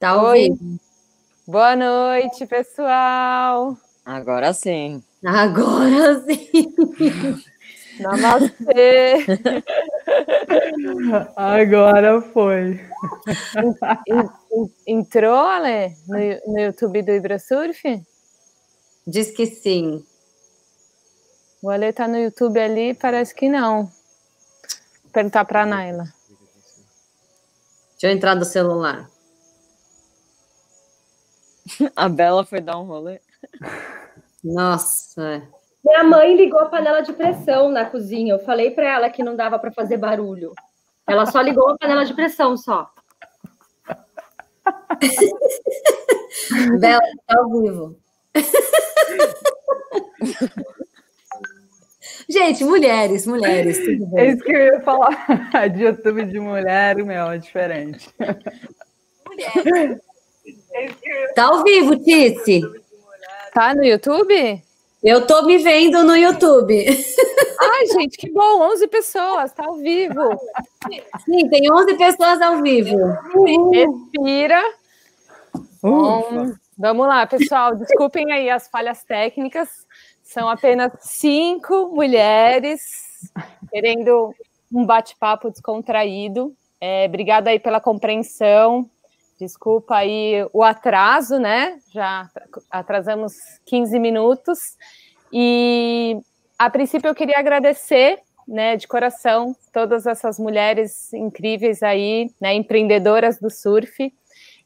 Tá Oi. Boa noite, pessoal. Agora sim. Agora sim. Namastê. Agora foi. Entrou, Ale, no, no YouTube do Ibrasurf? Diz que sim. O Ale tá no YouTube ali, parece que não. Vou perguntar para a Naila. Deixa eu entrar no celular. A Bela foi dar um rolê. Nossa. Minha mãe ligou a panela de pressão na cozinha. Eu falei para ela que não dava para fazer barulho. Ela só ligou a panela de pressão só. Bela, tá ao vivo. Gente, mulheres, mulheres. É isso que eu ia falar. De YouTube de mulher, meu, é diferente. Mulheres. Tá ao vivo, Tice. Tá no YouTube? Eu tô me vendo no YouTube. Ai, gente, que bom, 11 pessoas, tá ao vivo. Sim, tem 11 pessoas ao vivo. Respira. Bom, vamos lá, pessoal, desculpem aí as falhas técnicas. São apenas cinco mulheres querendo um bate-papo descontraído. É, obrigada aí pela compreensão. Desculpa aí o atraso, né? Já atrasamos 15 minutos. E a princípio eu queria agradecer, né, de coração, todas essas mulheres incríveis aí, né, empreendedoras do surf,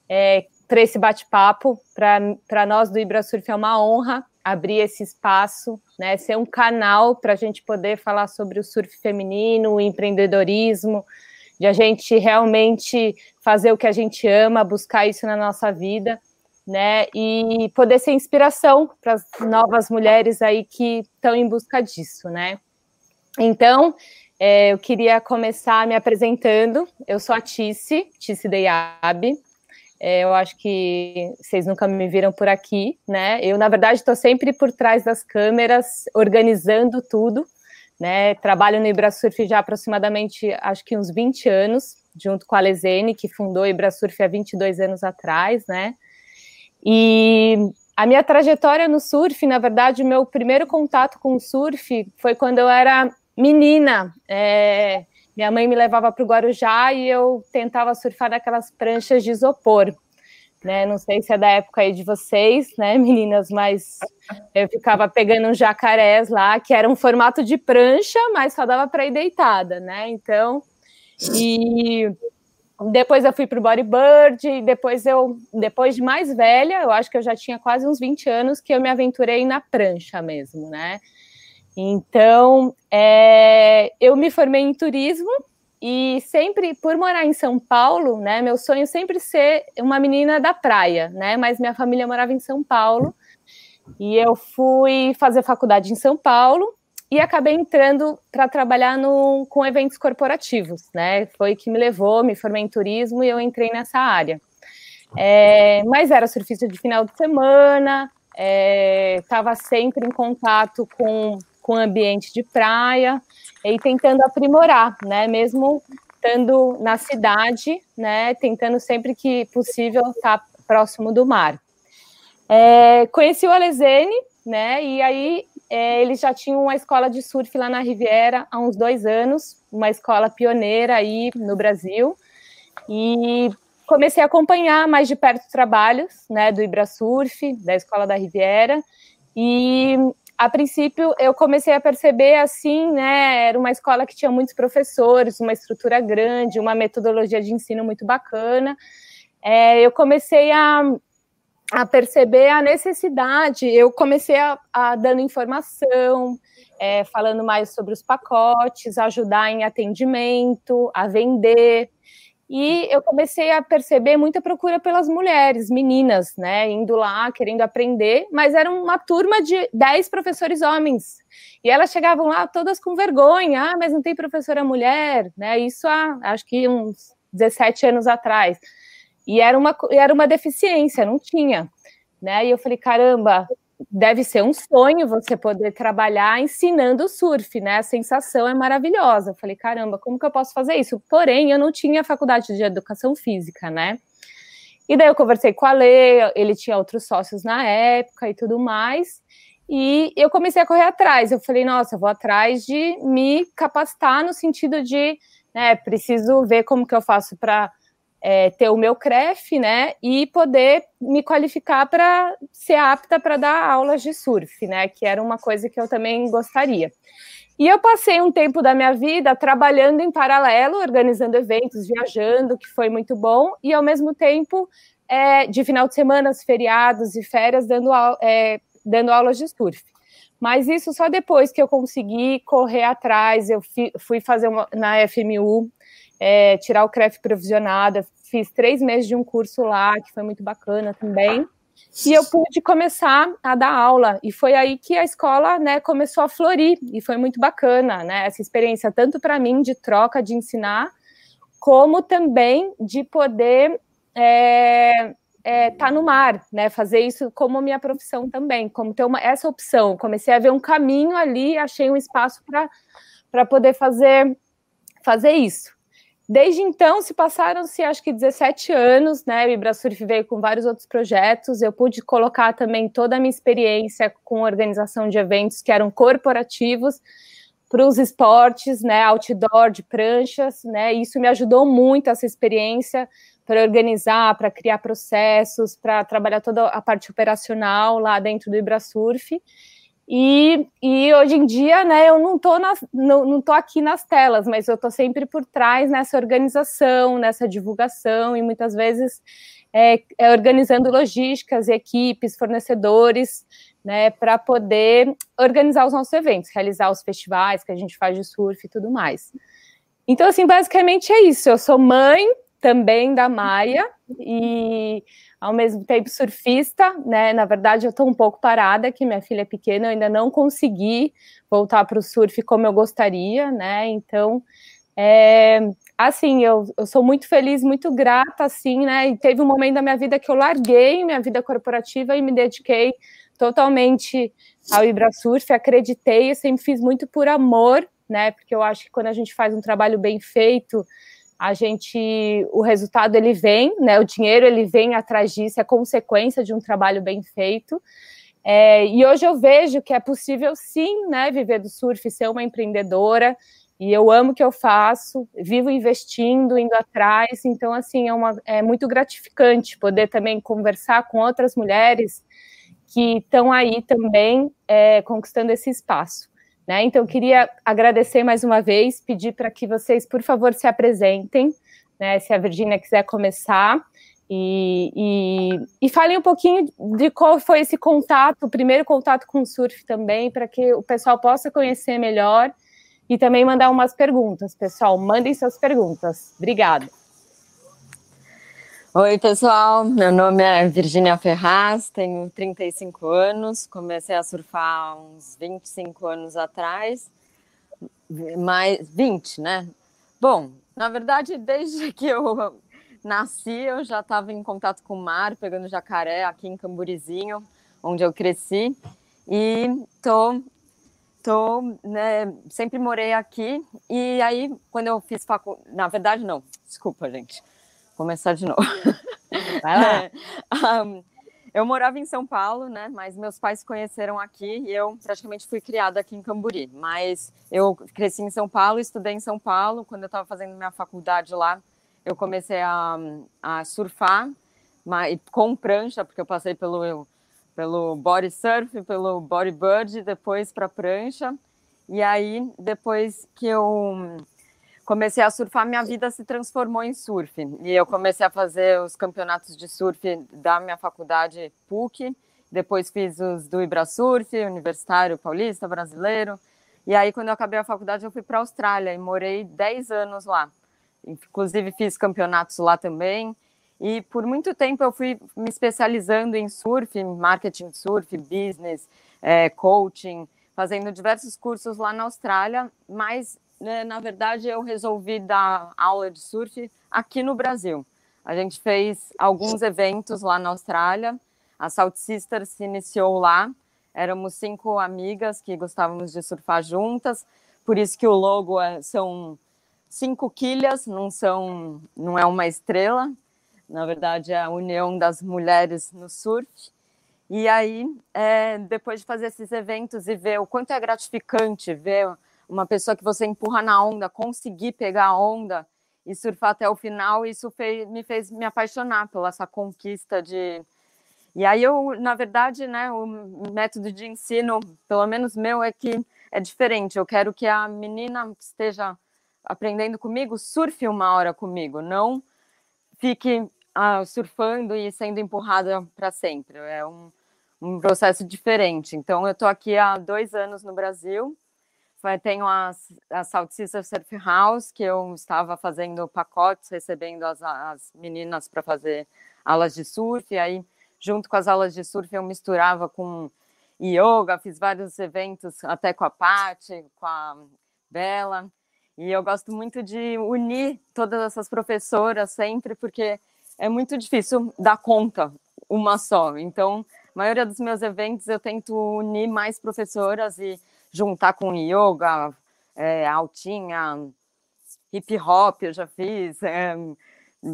é, para esse bate-papo. Para nós do Ibra Surf é uma honra abrir esse espaço, né, ser um canal para a gente poder falar sobre o surf feminino, o empreendedorismo, de a gente realmente fazer o que a gente ama, buscar isso na nossa vida, né? E poder ser inspiração para as novas mulheres aí que estão em busca disso, né? Então, é, eu queria começar me apresentando. Eu sou a Tice, Tice Deyab. É, eu acho que vocês nunca me viram por aqui, né? Eu, na verdade, estou sempre por trás das câmeras, organizando tudo, né? Trabalho no Ibrasurf já aproximadamente, acho que uns 20 anos, junto com a Lesene, que fundou o Ibrasurf há 22 anos atrás, né? E a minha trajetória no surf, na verdade, o meu primeiro contato com o surf foi quando eu era menina. É, minha mãe me levava para o Guarujá e eu tentava surfar naquelas pranchas de isopor né? Não sei se é da época aí de vocês, né, meninas, mas eu ficava pegando uns jacarés lá, que era um formato de prancha, mas só dava para ir deitada, né? Então, e depois eu fui para o bodyboard, depois eu, depois de mais velha, eu acho que eu já tinha quase uns 20 anos que eu me aventurei na prancha mesmo, né? Então, é, eu me formei em turismo, e sempre, por morar em São Paulo, né, meu sonho sempre ser uma menina da praia, né? Mas minha família morava em São Paulo. E eu fui fazer faculdade em São Paulo e acabei entrando para trabalhar no, com eventos corporativos, né? Foi que me levou, me formei em turismo e eu entrei nessa área. É, mas era surfista de final de semana, estava é, sempre em contato com, com o ambiente de praia e tentando aprimorar, né? Mesmo estando na cidade, né? Tentando sempre que possível estar próximo do mar. É, conheci o Alezene, né? E aí é, eles já tinham uma escola de surf lá na Riviera há uns dois anos, uma escola pioneira aí no Brasil. E comecei a acompanhar mais de perto os trabalhos, né? Do Ibra Surf, da escola da Riviera. E a princípio eu comecei a perceber assim, né? Era uma escola que tinha muitos professores, uma estrutura grande, uma metodologia de ensino muito bacana. É, eu comecei a, a perceber a necessidade, eu comecei a, a dando informação, é, falando mais sobre os pacotes, ajudar em atendimento, a vender. E eu comecei a perceber muita procura pelas mulheres, meninas, né, indo lá, querendo aprender, mas era uma turma de 10 professores homens. E elas chegavam lá todas com vergonha, ah, mas não tem professora mulher, né? Isso há, acho que uns 17 anos atrás. E era uma, era uma deficiência, não tinha. Né? E eu falei, caramba, deve ser um sonho você poder trabalhar ensinando surf, né? A sensação é maravilhosa. Eu falei, caramba, como que eu posso fazer isso? Porém, eu não tinha faculdade de educação física, né? E daí eu conversei com a Lê, ele tinha outros sócios na época e tudo mais. E eu comecei a correr atrás. Eu falei, nossa, eu vou atrás de me capacitar no sentido de, né, preciso ver como que eu faço para é, ter o meu CREF, né, e poder me qualificar para ser apta para dar aulas de surf, né, que era uma coisa que eu também gostaria. E eu passei um tempo da minha vida trabalhando em paralelo, organizando eventos, viajando, que foi muito bom, e ao mesmo tempo, é, de final de semana, feriados e férias, dando, é, dando aulas de surf. Mas isso só depois que eu consegui correr atrás, eu fui fazer uma, na FMU, é, tirar o CREF provisionada, fiz três meses de um curso lá, que foi muito bacana também e eu pude começar a dar aula. E foi aí que a escola né, começou a florir, e foi muito bacana né, essa experiência, tanto para mim de troca, de ensinar, como também de poder estar é, é, tá no mar, né, fazer isso como minha profissão também, como ter uma, essa opção. Comecei a ver um caminho ali, achei um espaço para poder fazer, fazer isso. Desde então, se passaram-se acho que 17 anos, né? O Ibrasurf veio com vários outros projetos. Eu pude colocar também toda a minha experiência com organização de eventos que eram corporativos para os esportes, né? Outdoor, de pranchas, né? Isso me ajudou muito essa experiência para organizar, para criar processos, para trabalhar toda a parte operacional lá dentro do Ibrasurf. E, e hoje em dia, né, eu não estou não, não tô aqui nas telas, mas eu estou sempre por trás nessa organização, nessa divulgação, e muitas vezes é, é organizando logísticas, equipes, fornecedores, né, para poder organizar os nossos eventos, realizar os festivais que a gente faz de surf e tudo mais. Então, assim, basicamente é isso. Eu sou mãe também da Maia e ao mesmo tempo surfista, né? Na verdade, eu estou um pouco parada, que minha filha é pequena, eu ainda não consegui voltar para o surf como eu gostaria, né? Então, é, assim, eu, eu sou muito feliz, muito grata, assim, né? E teve um momento da minha vida que eu larguei minha vida corporativa e me dediquei totalmente ao Ibrasurf, acreditei, eu sempre fiz muito por amor, né? Porque eu acho que quando a gente faz um trabalho bem feito, a gente, o resultado ele vem, né? O dinheiro ele vem atrás disso, é consequência de um trabalho bem feito. É, e hoje eu vejo que é possível sim, né, viver do surf, ser uma empreendedora. E eu amo o que eu faço, vivo investindo, indo atrás. Então, assim, é, uma, é muito gratificante poder também conversar com outras mulheres que estão aí também é, conquistando esse espaço. Né? Então, eu queria agradecer mais uma vez, pedir para que vocês, por favor, se apresentem, né? se a Virgínia quiser começar, e, e, e falem um pouquinho de qual foi esse contato, o primeiro contato com o surf também, para que o pessoal possa conhecer melhor e também mandar umas perguntas. Pessoal, mandem suas perguntas. Obrigada. Oi, pessoal. Meu nome é Virginia Ferraz, tenho 35 anos. Comecei a surfar uns 25 anos atrás. Mais 20, né? Bom, na verdade, desde que eu nasci, eu já estava em contato com o mar, pegando jacaré aqui em Camburizinho, onde eu cresci. E tô tô, né, sempre morei aqui. E aí, quando eu fiz faculdade, na verdade, não, desculpa, gente começar de novo. Vai lá. É, um, eu morava em São Paulo, né? Mas meus pais se conheceram aqui e eu praticamente fui criada aqui em Camburi. Mas eu cresci em São Paulo, estudei em São Paulo. Quando eu estava fazendo minha faculdade lá, eu comecei a, a surfar mas, com prancha, porque eu passei pelo, pelo body surf, pelo bodyboard, depois para prancha. E aí, depois que eu comecei a surfar, minha vida se transformou em surf. E eu comecei a fazer os campeonatos de surf da minha faculdade PUC, depois fiz os do Ibrasurf, Universitário Paulista, Brasileiro. E aí, quando eu acabei a faculdade, eu fui para a Austrália e morei 10 anos lá. Inclusive, fiz campeonatos lá também. E por muito tempo eu fui me especializando em surf, marketing surf, business, é, coaching, fazendo diversos cursos lá na Austrália, mas né, na verdade, eu resolvi dar aula de surf aqui no Brasil. A gente fez alguns eventos lá na Austrália. A Salt Sisters se iniciou lá. Éramos cinco amigas que gostávamos de surfar juntas. Por isso que o logo é, são cinco quilhas, não são, não é uma estrela. na verdade, é a união das mulheres no surf. E aí, é, depois de fazer esses eventos e ver o quanto é gratificante ver uma pessoa que você empurra na onda, conseguir pegar a onda e surfar até o final, isso fez, me fez me apaixonar pela essa conquista de. E aí eu, na verdade, né, o método de ensino, pelo menos meu, é que é diferente. Eu quero que a menina esteja aprendendo comigo, surfe uma hora comigo, não fique ah, surfando e sendo empurrada para sempre. É um, um processo diferente. Então, eu estou aqui há dois anos no Brasil. Tenho a, a South Sister Surf House, que eu estava fazendo pacotes, recebendo as, as meninas para fazer aulas de surf. E aí, junto com as aulas de surf, eu misturava com yoga, fiz vários eventos até com a Paty, com a Bela. E eu gosto muito de unir todas essas professoras sempre, porque é muito difícil dar conta uma só. Então, a maioria dos meus eventos eu tento unir mais professoras e juntar com yoga, é, altinha, hip hop, eu já fiz, é,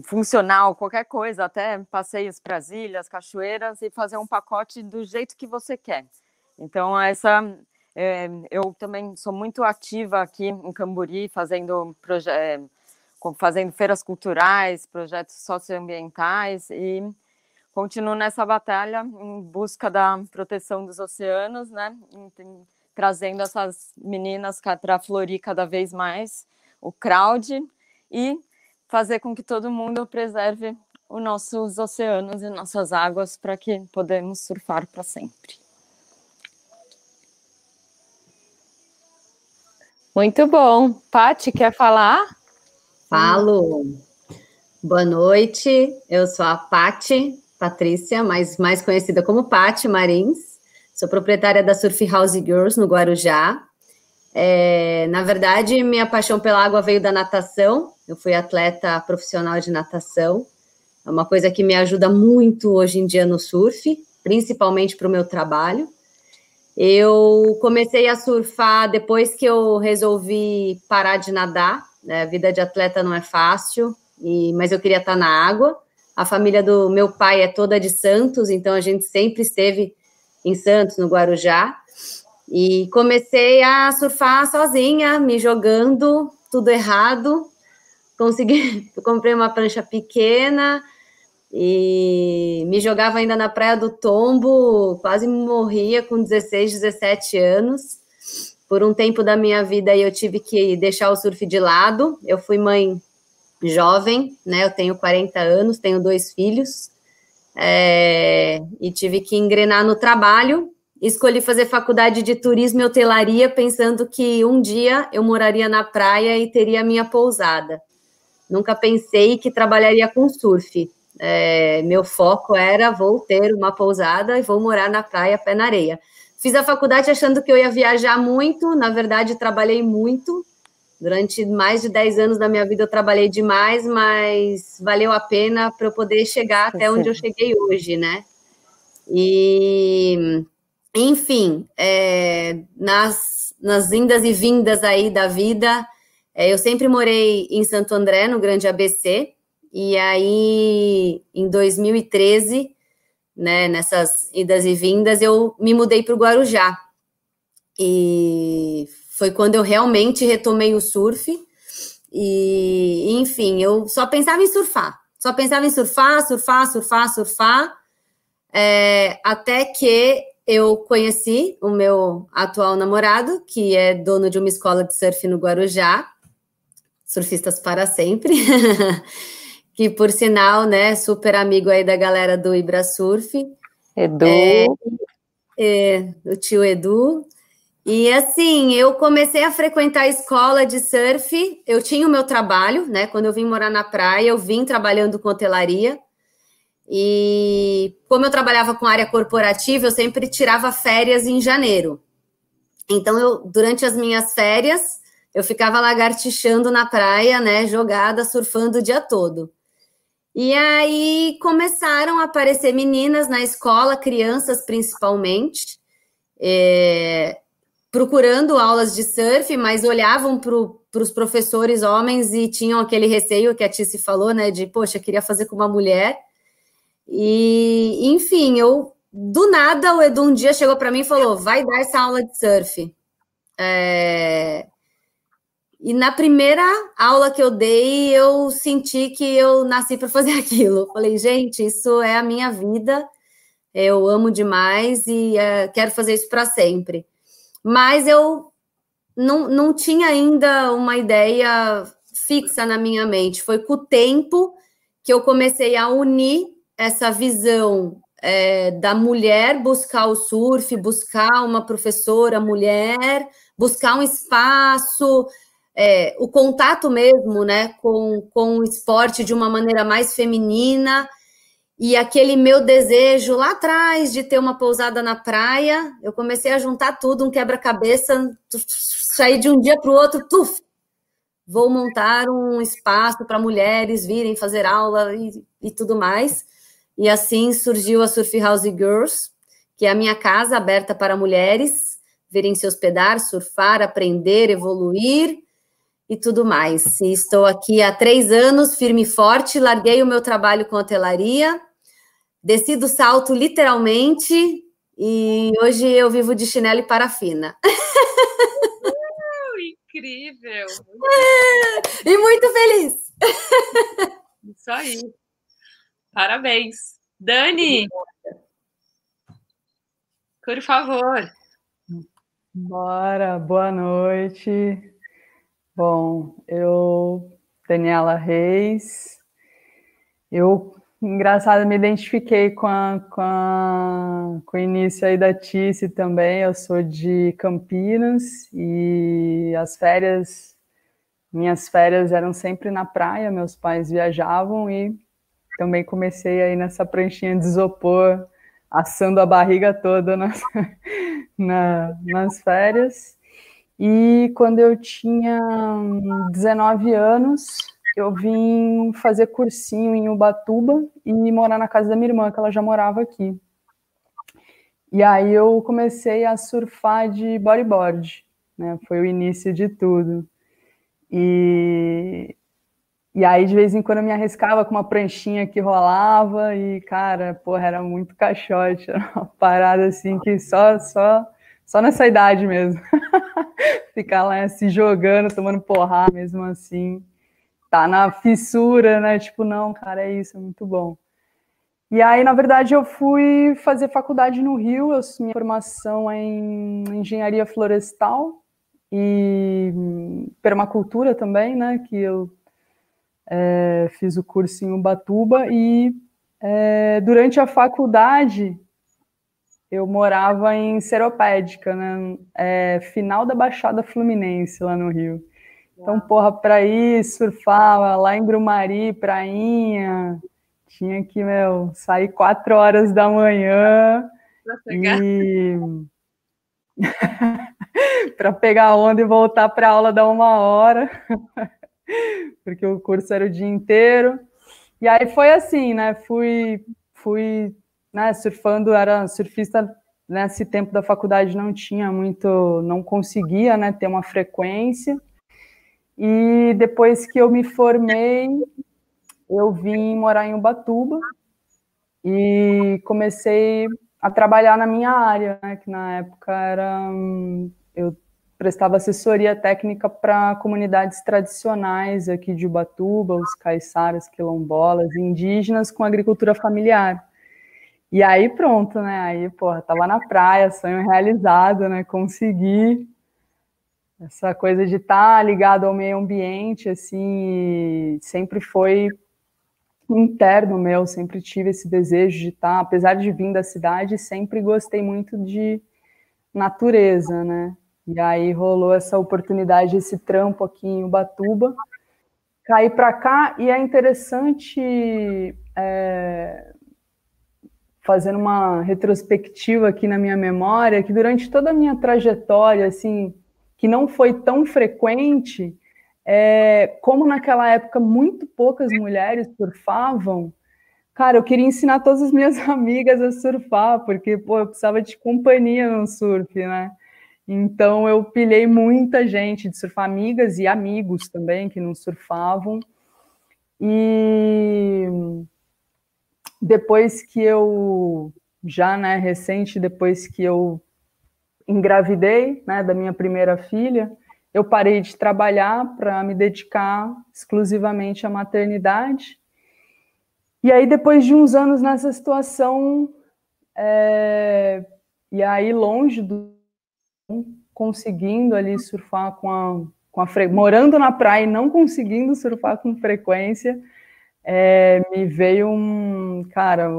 funcional, qualquer coisa, até passeios para as ilhas, cachoeiras e fazer um pacote do jeito que você quer. Então, essa é, eu também sou muito ativa aqui em Camburi, fazendo é, fazendo feiras culturais, projetos socioambientais e continuo nessa batalha em busca da proteção dos oceanos, né? Trazendo essas meninas para florir cada vez mais o crowd e fazer com que todo mundo preserve os nossos oceanos e nossas águas para que podemos surfar para sempre. Muito bom. Pati, quer falar? Falo. Boa noite. Eu sou a Pati Patrícia, mais, mais conhecida como Pati Marins. Sou proprietária da Surf House Girls no Guarujá. É, na verdade, minha paixão pela água veio da natação. Eu fui atleta profissional de natação. É uma coisa que me ajuda muito hoje em dia no surf, principalmente para o meu trabalho. Eu comecei a surfar depois que eu resolvi parar de nadar. Né? A vida de atleta não é fácil, e, mas eu queria estar na água. A família do meu pai é toda de Santos, então a gente sempre esteve em Santos, no Guarujá. E comecei a surfar sozinha, me jogando, tudo errado. Consegui, comprei uma prancha pequena e me jogava ainda na Praia do Tombo, quase morria com 16, 17 anos por um tempo da minha vida eu tive que deixar o surf de lado. Eu fui mãe jovem, né? Eu tenho 40 anos, tenho dois filhos, é, e tive que engrenar no trabalho. Escolhi fazer faculdade de turismo e hotelaria, pensando que um dia eu moraria na praia e teria minha pousada. Nunca pensei que trabalharia com surf. É, meu foco era vou ter uma pousada e vou morar na praia, pé na areia. Fiz a faculdade achando que eu ia viajar muito, na verdade, trabalhei muito. Durante mais de 10 anos da minha vida eu trabalhei demais, mas valeu a pena para eu poder chegar até onde eu cheguei hoje, né? E, enfim, é, nas, nas indas e vindas aí da vida, é, eu sempre morei em Santo André, no Grande ABC, e aí em 2013 né, nessas idas e vindas, eu me mudei para o Guarujá. E foi quando eu realmente retomei o surf. E, enfim, eu só pensava em surfar. Só pensava em surfar, surfar, surfar, surfar. É, até que eu conheci o meu atual namorado, que é dono de uma escola de surf no Guarujá. Surfistas para sempre. que por sinal, né, super amigo aí da galera do Ibra Surf. Edu. É, é, o tio Edu. E assim, eu comecei a frequentar a escola de surf. Eu tinha o meu trabalho, né? Quando eu vim morar na praia, eu vim trabalhando com hotelaria. E como eu trabalhava com área corporativa, eu sempre tirava férias em janeiro. Então, eu, durante as minhas férias, eu ficava lagartixando na praia, né? Jogada, surfando o dia todo. E aí começaram a aparecer meninas na escola, crianças principalmente, é, procurando aulas de surf, mas olhavam para os professores homens e tinham aquele receio que a Tice falou, né? De, poxa, queria fazer com uma mulher. E, enfim, eu do nada o Edu um dia chegou para mim e falou: vai dar essa aula de surf. É... E na primeira aula que eu dei, eu senti que eu nasci para fazer aquilo. Falei, gente, isso é a minha vida, eu amo demais e é, quero fazer isso para sempre. Mas eu não, não tinha ainda uma ideia fixa na minha mente. Foi com o tempo que eu comecei a unir essa visão é, da mulher buscar o surf, buscar uma professora mulher, buscar um espaço, é, o contato mesmo né, com, com o esporte de uma maneira mais feminina. E aquele meu desejo lá atrás de ter uma pousada na praia, eu comecei a juntar tudo, um quebra-cabeça, sair de um dia para o outro, tuf, vou montar um espaço para mulheres virem fazer aula e, e tudo mais. E assim surgiu a Surf House Girls, que é a minha casa aberta para mulheres virem se hospedar, surfar, aprender, evoluir e tudo mais. E estou aqui há três anos, firme e forte, larguei o meu trabalho com hotelaria Desci do salto literalmente e hoje eu vivo de chinelo e parafina. Uh, incrível! e muito feliz! Isso aí. Parabéns. Dani, por favor. Bora, boa noite. Bom, eu, Daniela Reis, eu Engraçado, me identifiquei com, a, com, a, com o início aí da Tice também. Eu sou de Campinas e as férias, minhas férias eram sempre na praia. Meus pais viajavam e também comecei aí nessa pranchinha de isopor, assando a barriga toda nas, na, nas férias. E quando eu tinha 19 anos, eu vim fazer cursinho em Ubatuba e morar na casa da minha irmã, que ela já morava aqui. E aí eu comecei a surfar de bodyboard, né? Foi o início de tudo. E, e aí, de vez em quando, eu me arriscava com uma pranchinha que rolava e, cara, porra, era muito caixote, era uma parada assim que só, só, só nessa idade mesmo. Ficar lá se jogando, tomando porrada mesmo assim tá na fissura, né? Tipo, não, cara, é isso, é muito bom. E aí, na verdade, eu fui fazer faculdade no Rio, eu, minha formação é em engenharia florestal e permacultura também, né? Que eu é, fiz o curso em Ubatuba e é, durante a faculdade eu morava em Seropédica, né? É, final da Baixada Fluminense, lá no Rio. Então, porra, para ir surfar lá em Grumari, prainha, tinha que, meu, sair quatro horas da manhã e para pegar onda e voltar para aula da uma hora, porque o curso era o dia inteiro. E aí foi assim, né? Fui, fui, né? Surfando, era surfista nesse tempo da faculdade não tinha muito, não conseguia, né? Ter uma frequência. E depois que eu me formei, eu vim morar em Ubatuba e comecei a trabalhar na minha área, né, que na época era eu prestava assessoria técnica para comunidades tradicionais aqui de Ubatuba, os caiçaras, quilombolas, indígenas com agricultura familiar. E aí pronto, né? Aí, porra, tava na praia, sonho realizado, né? Consegui essa coisa de estar tá ligado ao meio ambiente, assim, sempre foi interno meu, sempre tive esse desejo de estar, tá, apesar de vir da cidade, sempre gostei muito de natureza, né? E aí rolou essa oportunidade, esse trampo aqui em Ubatuba, cair para cá, e é interessante, é, fazendo uma retrospectiva aqui na minha memória, que durante toda a minha trajetória, assim, que não foi tão frequente, é, como naquela época muito poucas mulheres surfavam, cara, eu queria ensinar todas as minhas amigas a surfar, porque, pô, eu precisava de companhia no surf, né? Então eu pilhei muita gente de surfar, amigas e amigos também que não surfavam. E depois que eu já, né, recente, depois que eu engravidei, né, da minha primeira filha, eu parei de trabalhar para me dedicar exclusivamente à maternidade. E aí, depois de uns anos nessa situação, é, e aí longe do conseguindo ali surfar com a, com a fre... morando na praia e não conseguindo surfar com frequência, é, me veio um cara,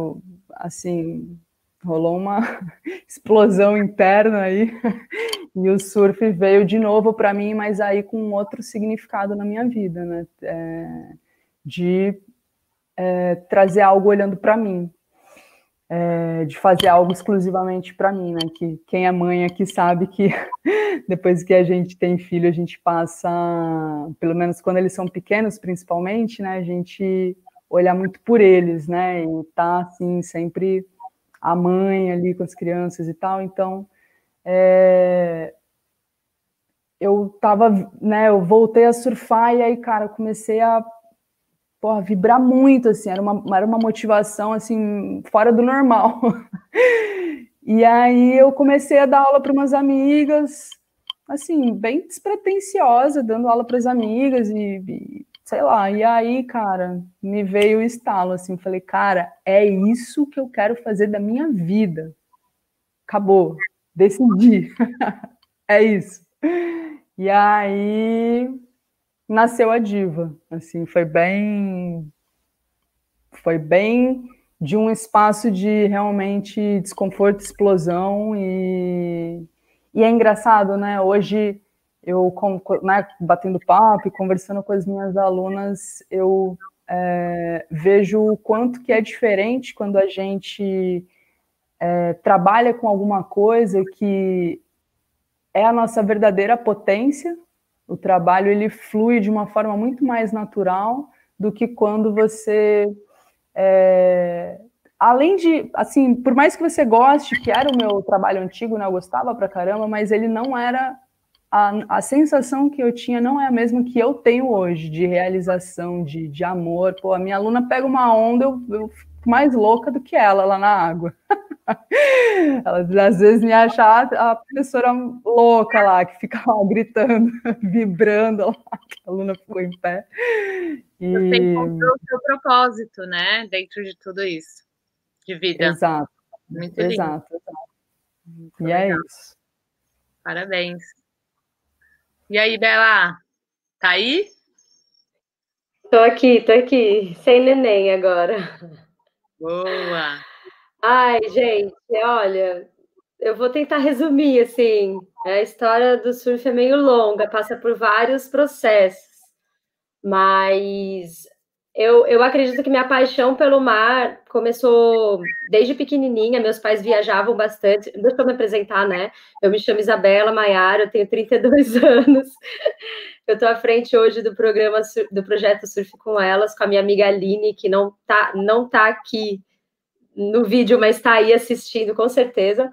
assim, rolou uma explosão interna aí e o surf veio de novo para mim, mas aí com outro significado na minha vida, né? É, de é, trazer algo olhando para mim, é, de fazer algo exclusivamente para mim, né? Que quem é mãe aqui sabe que depois que a gente tem filho, a gente passa, pelo menos quando eles são pequenos, principalmente, né? A gente olha muito por eles, né? E tá assim sempre a mãe ali com as crianças e tal. Então, é, eu tava, né? Eu voltei a surfar e aí, cara, comecei a porra, vibrar muito, assim, era uma, era uma motivação, assim, fora do normal. e aí eu comecei a dar aula para umas amigas, assim, bem despretensiosa, dando aula para as amigas e, e, sei lá, e aí, cara, me veio o estalo, assim, falei, cara, é isso que eu quero fazer da minha vida. Acabou, decidi, é isso. E aí nasceu a diva. Assim, foi bem foi bem de um espaço de realmente desconforto, explosão e, e é engraçado, né? Hoje eu né, batendo papo e conversando com as minhas alunas, eu é, vejo o quanto que é diferente quando a gente é, trabalha com alguma coisa que é a nossa verdadeira potência, o trabalho ele flui de uma forma muito mais natural do que quando você é, além de assim por mais que você goste que era o meu trabalho antigo né eu gostava pra caramba mas ele não era a, a sensação que eu tinha não é a mesma que eu tenho hoje de realização de, de amor pô a minha aluna pega uma onda eu, eu fico mais louca do que ela lá na água Ela às vezes me achar a professora louca lá, que fica lá gritando, vibrando lá, a aluna ficou em pé. E... Você encontrou o seu propósito, né? Dentro de tudo isso, de vida. Exato. Muito lindo. Exato, exato. Muito e é legal. é isso. Parabéns. E aí, Bela? Tá aí? Tô aqui, tô aqui, sem neném agora. Boa! Ai, gente, olha, eu vou tentar resumir assim. A história do surf é meio longa, passa por vários processos, mas eu, eu acredito que minha paixão pelo mar começou desde pequenininha. Meus pais viajavam bastante. Deixa eu me apresentar, né? Eu me chamo Isabela Maiara, eu tenho 32 anos. Eu estou à frente hoje do programa do projeto Surf com Elas, com a minha amiga Aline, que não tá, não tá aqui no vídeo, mas está aí assistindo com certeza.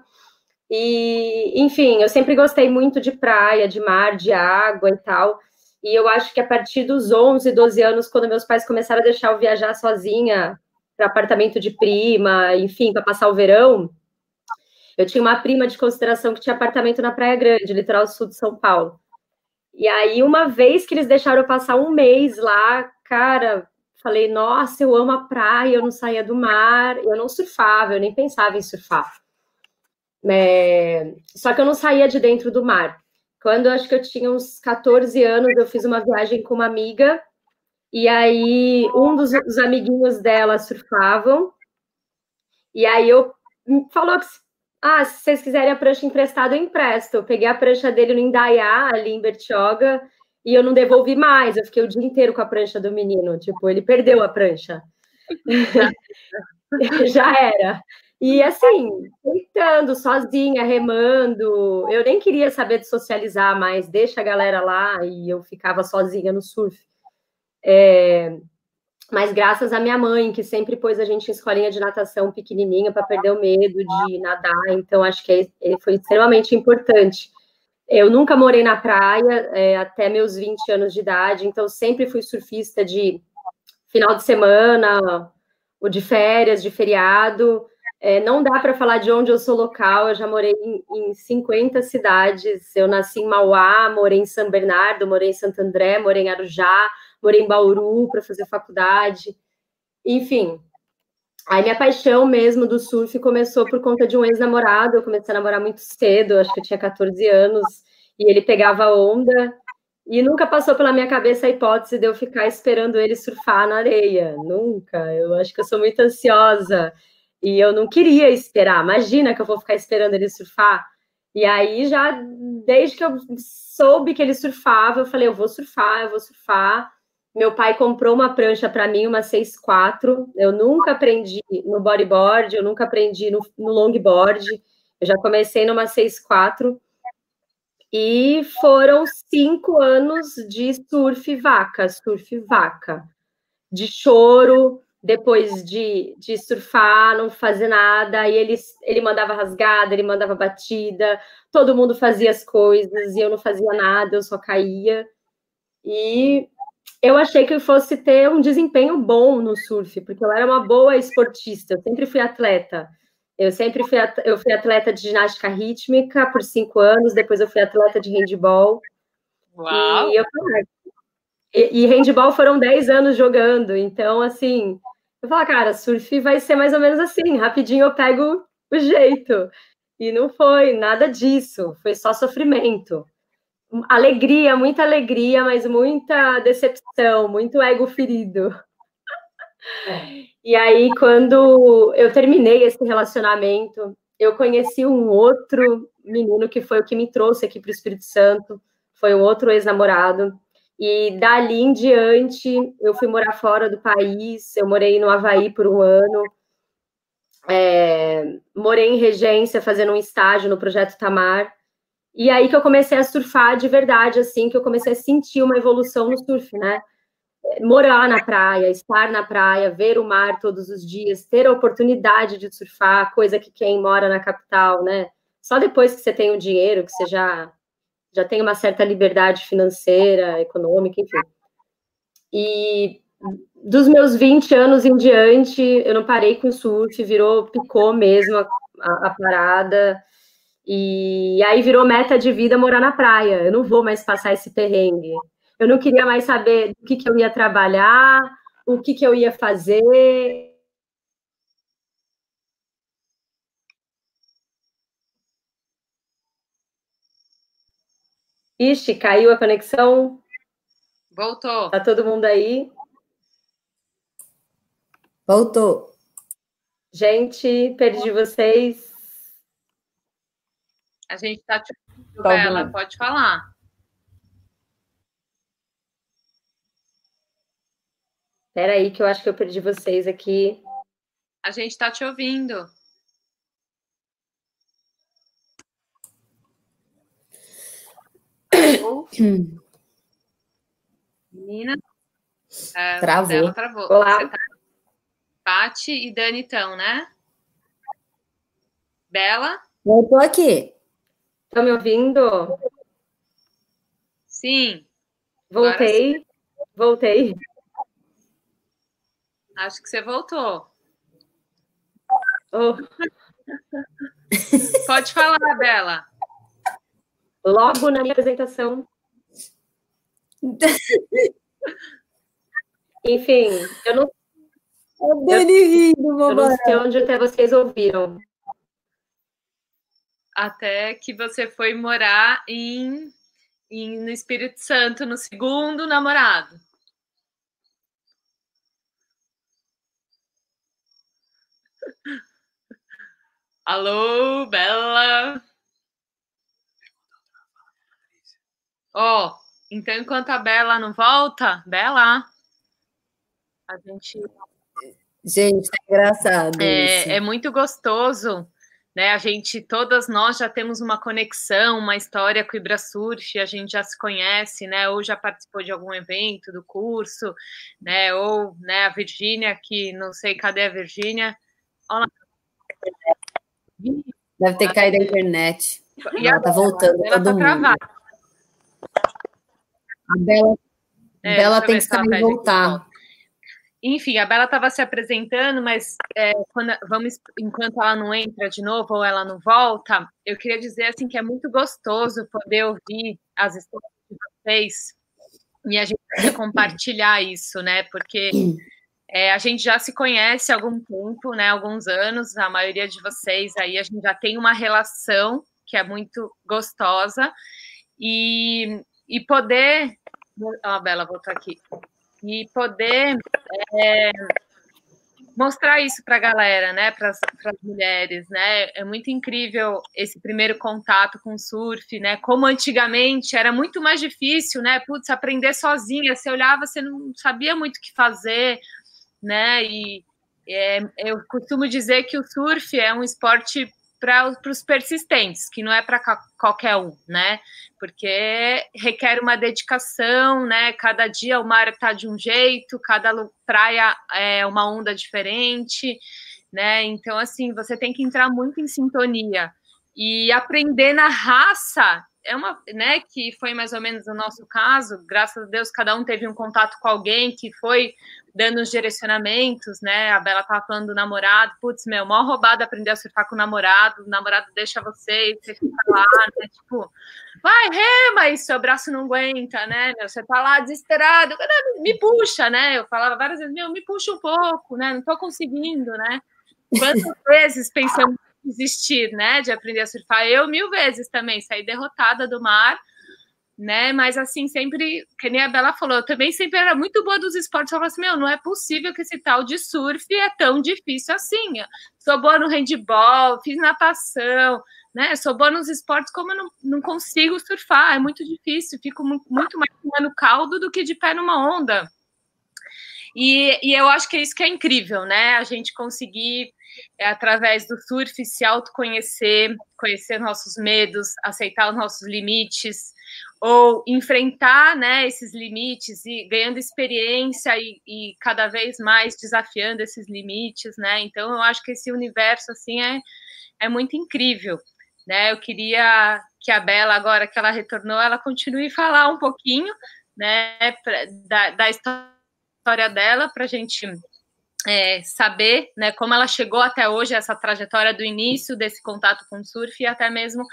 E, enfim, eu sempre gostei muito de praia, de mar, de água e tal. E eu acho que a partir dos 11, 12 anos, quando meus pais começaram a deixar eu viajar sozinha para apartamento de prima, enfim, para passar o verão, eu tinha uma prima de consideração que tinha apartamento na Praia Grande, litoral sul de São Paulo. E aí, uma vez que eles deixaram eu passar um mês lá, cara, Falei, nossa, eu amo a praia, eu não saía do mar, eu não surfava, eu nem pensava em surfar. É... Só que eu não saía de dentro do mar. Quando eu acho que eu tinha uns 14 anos, eu fiz uma viagem com uma amiga, e aí um dos, dos amiguinhos dela surfavam, e aí eu falou que ah, se vocês quiserem a prancha emprestada, eu empresto. Eu peguei a prancha dele no Indaiá, ali em Bertioga, e eu não devolvi mais. Eu fiquei o dia inteiro com a prancha do menino. Tipo, ele perdeu a prancha. Já era. E assim, tentando, sozinha, remando. Eu nem queria saber de socializar mais, deixa a galera lá e eu ficava sozinha no surf. É... Mas graças à minha mãe, que sempre pôs a gente em escolinha de natação pequenininha para perder o medo de nadar, então acho que é, foi extremamente importante Eu nunca morei na praia é, até meus 20 anos de idade, então sempre fui surfista de final de semana, ou de férias, de feriado. É, não dá para falar de onde eu sou local, eu já morei em, em 50 cidades. Eu nasci em Mauá, morei em São Bernardo, morei em Santo André, morei em Arujá, morei em Bauru para fazer faculdade. Enfim, Aí minha paixão mesmo do surf começou por conta de um ex-namorado. Eu comecei a namorar muito cedo, acho que eu tinha 14 anos, e ele pegava onda. E nunca passou pela minha cabeça a hipótese de eu ficar esperando ele surfar na areia. Nunca. Eu acho que eu sou muito ansiosa. E eu não queria esperar. Imagina que eu vou ficar esperando ele surfar. E aí, já desde que eu soube que ele surfava, eu falei: eu vou surfar, eu vou surfar. Meu pai comprou uma prancha para mim, uma 6.4. Eu nunca aprendi no bodyboard, eu nunca aprendi no, no longboard. Eu já comecei numa 6.4. E foram cinco anos de surf vaca, surf vaca. De choro, depois de, de surfar, não fazer nada. E ele, ele mandava rasgada, ele mandava batida. Todo mundo fazia as coisas e eu não fazia nada, eu só caía. E eu achei que eu fosse ter um desempenho bom no surf, porque eu era uma boa esportista, eu sempre fui atleta. Eu sempre fui, eu fui atleta de ginástica rítmica por cinco anos, depois eu fui atleta de handball. Uau! E, eu, e, e handball foram dez anos jogando, então, assim, eu falo, cara, surf vai ser mais ou menos assim, rapidinho eu pego o jeito. E não foi nada disso, foi só sofrimento alegria, muita alegria, mas muita decepção, muito ego ferido. E aí, quando eu terminei esse relacionamento, eu conheci um outro menino que foi o que me trouxe aqui para o Espírito Santo, foi um outro ex-namorado. E dali em diante, eu fui morar fora do país, eu morei no Havaí por um ano, é, morei em Regência fazendo um estágio no Projeto Tamar, e aí que eu comecei a surfar de verdade, assim, que eu comecei a sentir uma evolução no surf, né? Morar na praia, estar na praia, ver o mar todos os dias, ter a oportunidade de surfar, coisa que quem mora na capital, né? Só depois que você tem o dinheiro, que você já, já tem uma certa liberdade financeira, econômica, enfim. E dos meus 20 anos em diante, eu não parei com surf, virou, picou mesmo a, a, a parada. E aí virou meta de vida morar na praia. Eu não vou mais passar esse perrengue. Eu não queria mais saber o que, que eu ia trabalhar, o que, que eu ia fazer. Ixi, caiu a conexão. Voltou. Tá todo mundo aí? Voltou. Gente, perdi vocês. A gente está te ouvindo, tá Bela, ouvindo. pode falar. Espera aí que eu acho que eu perdi vocês aqui. A gente está te ouvindo. Menina. É, travou. travou. Olá. Tá... Pati e Dani estão, né? Bela? Eu tô aqui. Estão tá me ouvindo? Sim. Voltei. Sim. Voltei. Acho que você voltou. Oh. Pode falar, Bela. Logo na minha apresentação. Enfim, eu não. Eu, eu, eu não sei onde até vocês ouviram até que você foi morar em, em, no Espírito Santo, no segundo namorado. Alô, Bela? Ó, oh, então enquanto a Bela não volta, Bela, a gente. Gente, tá engraçado. É, é muito gostoso né? A gente, todas nós já temos uma conexão, uma história com o Ibrasurf, a gente já se conhece, né? Ou já participou de algum evento do curso, né? Ou, né, a Virgínia, que não sei cadê a Virgínia. Deve ter caído a internet. E ela tá voltando. Ela tá travada. A Bela, é, Bela tem que também voltar. Enfim, a Bela estava se apresentando, mas é, quando, vamos, enquanto ela não entra de novo ou ela não volta, eu queria dizer assim que é muito gostoso poder ouvir as histórias de vocês e a gente compartilhar isso, né? Porque é, a gente já se conhece há algum tempo, né? Alguns anos, a maioria de vocês aí a gente já tem uma relação que é muito gostosa e, e poder, a Bela voltou aqui. E poder é, mostrar isso para a galera, né, para as mulheres, né, é muito incrível esse primeiro contato com o surf, né, como antigamente era muito mais difícil, né, putz, aprender sozinha, você olhava, você não sabia muito o que fazer, né, e é, eu costumo dizer que o surf é um esporte para os persistentes, que não é para qualquer um, né? Porque requer uma dedicação, né? Cada dia o mar está de um jeito, cada praia é uma onda diferente, né? Então, assim, você tem que entrar muito em sintonia e aprender na raça é uma, né, que foi mais ou menos o nosso caso, graças a Deus, cada um teve um contato com alguém que foi dando os direcionamentos, né? A Bela tava falando do namorado, putz, meu, mó roubado aprender a surfar com o namorado, o namorado deixa você e você fica lá, né? Tipo, vai, rema, e seu braço não aguenta, né? Meu, você tá lá desesperado, me puxa, né? Eu falava várias vezes, meu, me puxa um pouco, né? Não tô conseguindo, né? Quantas vezes pensamos desistir, né? De aprender a surfar? Eu mil vezes também, saí derrotada do mar, né? Mas assim, sempre, que nem a Bela falou, eu também sempre era muito boa dos esportes. Eu falava assim: meu, não é possível que esse tal de surf é tão difícil assim. sou boa no handball, fiz natação, né? Sou boa nos esportes, como eu não, não consigo surfar, é muito difícil, fico muito, mais no caldo do que de pé numa onda. E, e eu acho que é isso que é incrível, né? A gente conseguir é através do surf se autoconhecer, conhecer nossos medos, aceitar os nossos limites, ou enfrentar né, esses limites e ganhando experiência e, e, cada vez mais desafiando esses limites, né? Então eu acho que esse universo assim é, é muito incrível, né? Eu queria que a Bela agora que ela retornou, ela continue falar um pouquinho, né, pra, da, da história dela para a gente é, saber, né, como ela chegou até hoje essa trajetória do início desse contato com o surf e até mesmo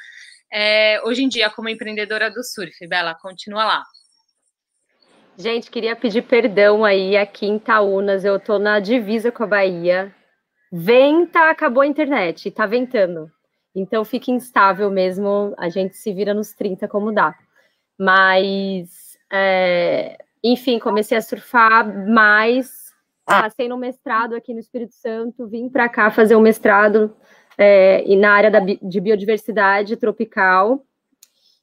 é, hoje em dia como empreendedora do surf. Bela, continua lá. Gente, queria pedir perdão aí aqui em Taunas, eu tô na divisa com a Bahia. Venta, acabou a internet, tá ventando. Então fica instável mesmo, a gente se vira nos 30 como dá. Mas, é, enfim, comecei a surfar mais, passei no mestrado aqui no Espírito Santo, vim para cá fazer um mestrado é, na área da, de biodiversidade tropical.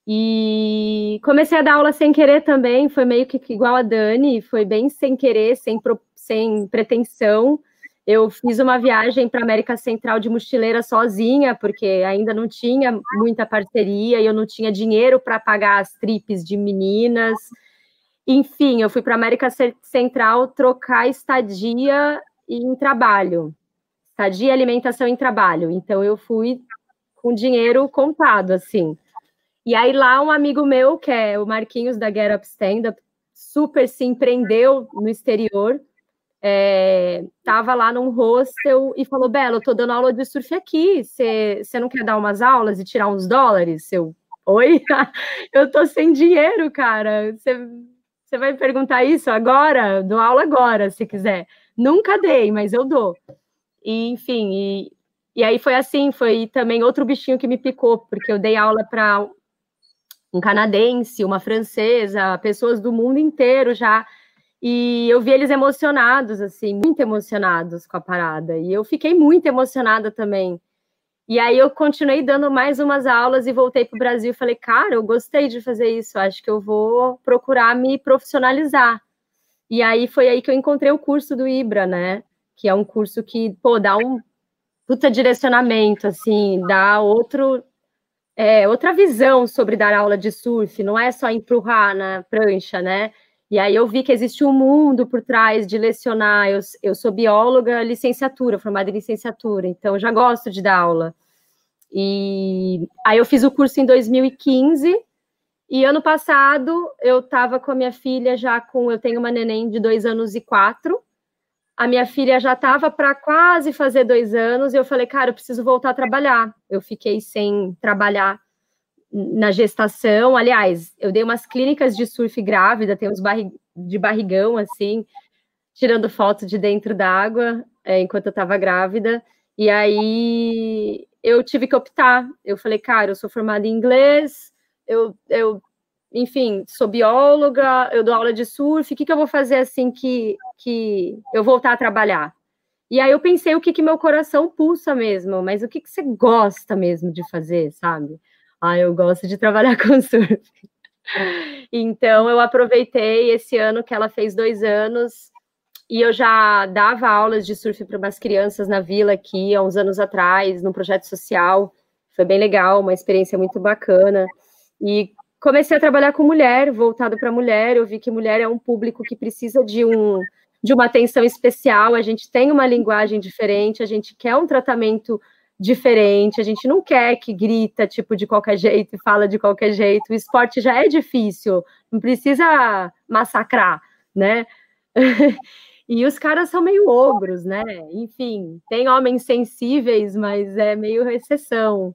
E comecei a dar aula sem querer também, foi meio que igual a Dani, foi bem sem querer, sem, sem pretensão. Eu fiz uma viagem para a América Central de mochileira sozinha, porque ainda não tinha muita parceria e eu não tinha dinheiro para pagar as tripes de meninas. Enfim, eu fui para a América Central trocar estadia em trabalho estadia, alimentação e trabalho. Então eu fui com dinheiro contado, assim. E aí lá um amigo meu, que é o Marquinhos da Get Up Stand Up, super se empreendeu no exterior, é, lá num hostel e falou, Belo, eu dando aula de surf aqui, você não quer dar umas aulas e tirar uns dólares? Eu, oi? eu tô sem dinheiro, cara, você vai perguntar isso agora? Dou aula agora, se quiser. Nunca dei, mas eu dou. E, enfim, e, e aí foi assim, foi também outro bichinho que me picou, porque eu dei aula para um canadense, uma francesa, pessoas do mundo inteiro já. E eu vi eles emocionados, assim, muito emocionados com a parada. E eu fiquei muito emocionada também. E aí eu continuei dando mais umas aulas e voltei para o Brasil e falei, cara, eu gostei de fazer isso, acho que eu vou procurar me profissionalizar. E aí foi aí que eu encontrei o curso do Ibra, né? que é um curso que, pô, dá um puta direcionamento, assim, dá outro, é, outra visão sobre dar aula de surf, não é só empurrar na prancha, né? E aí eu vi que existe um mundo por trás de lecionar. Eu, eu sou bióloga, licenciatura, formada em licenciatura, então já gosto de dar aula. E aí eu fiz o curso em 2015 e ano passado eu estava com a minha filha já com eu tenho uma neném de dois anos e quatro. A minha filha já estava para quase fazer dois anos e eu falei, cara, eu preciso voltar a trabalhar. Eu fiquei sem trabalhar na gestação. Aliás, eu dei umas clínicas de surf grávida, tem uns de barrigão assim, tirando foto de dentro d'água é, enquanto eu estava grávida. E aí eu tive que optar. Eu falei, cara, eu sou formada em inglês, eu, eu enfim, sou bióloga, eu dou aula de surf, o que, que eu vou fazer assim que, que eu voltar a trabalhar? E aí eu pensei o que, que meu coração pulsa mesmo, mas o que, que você gosta mesmo de fazer, sabe? Ah, eu gosto de trabalhar com surf. Então eu aproveitei esse ano que ela fez dois anos e eu já dava aulas de surf para umas crianças na vila aqui há uns anos atrás, num projeto social. Foi bem legal, uma experiência muito bacana. E comecei a trabalhar com mulher, voltado para mulher. Eu vi que mulher é um público que precisa de um de uma atenção especial. A gente tem uma linguagem diferente, a gente quer um tratamento diferente, a gente não quer que grita tipo de qualquer jeito e fala de qualquer jeito. O esporte já é difícil, não precisa massacrar, né? E os caras são meio ogros, né? Enfim, tem homens sensíveis, mas é meio exceção.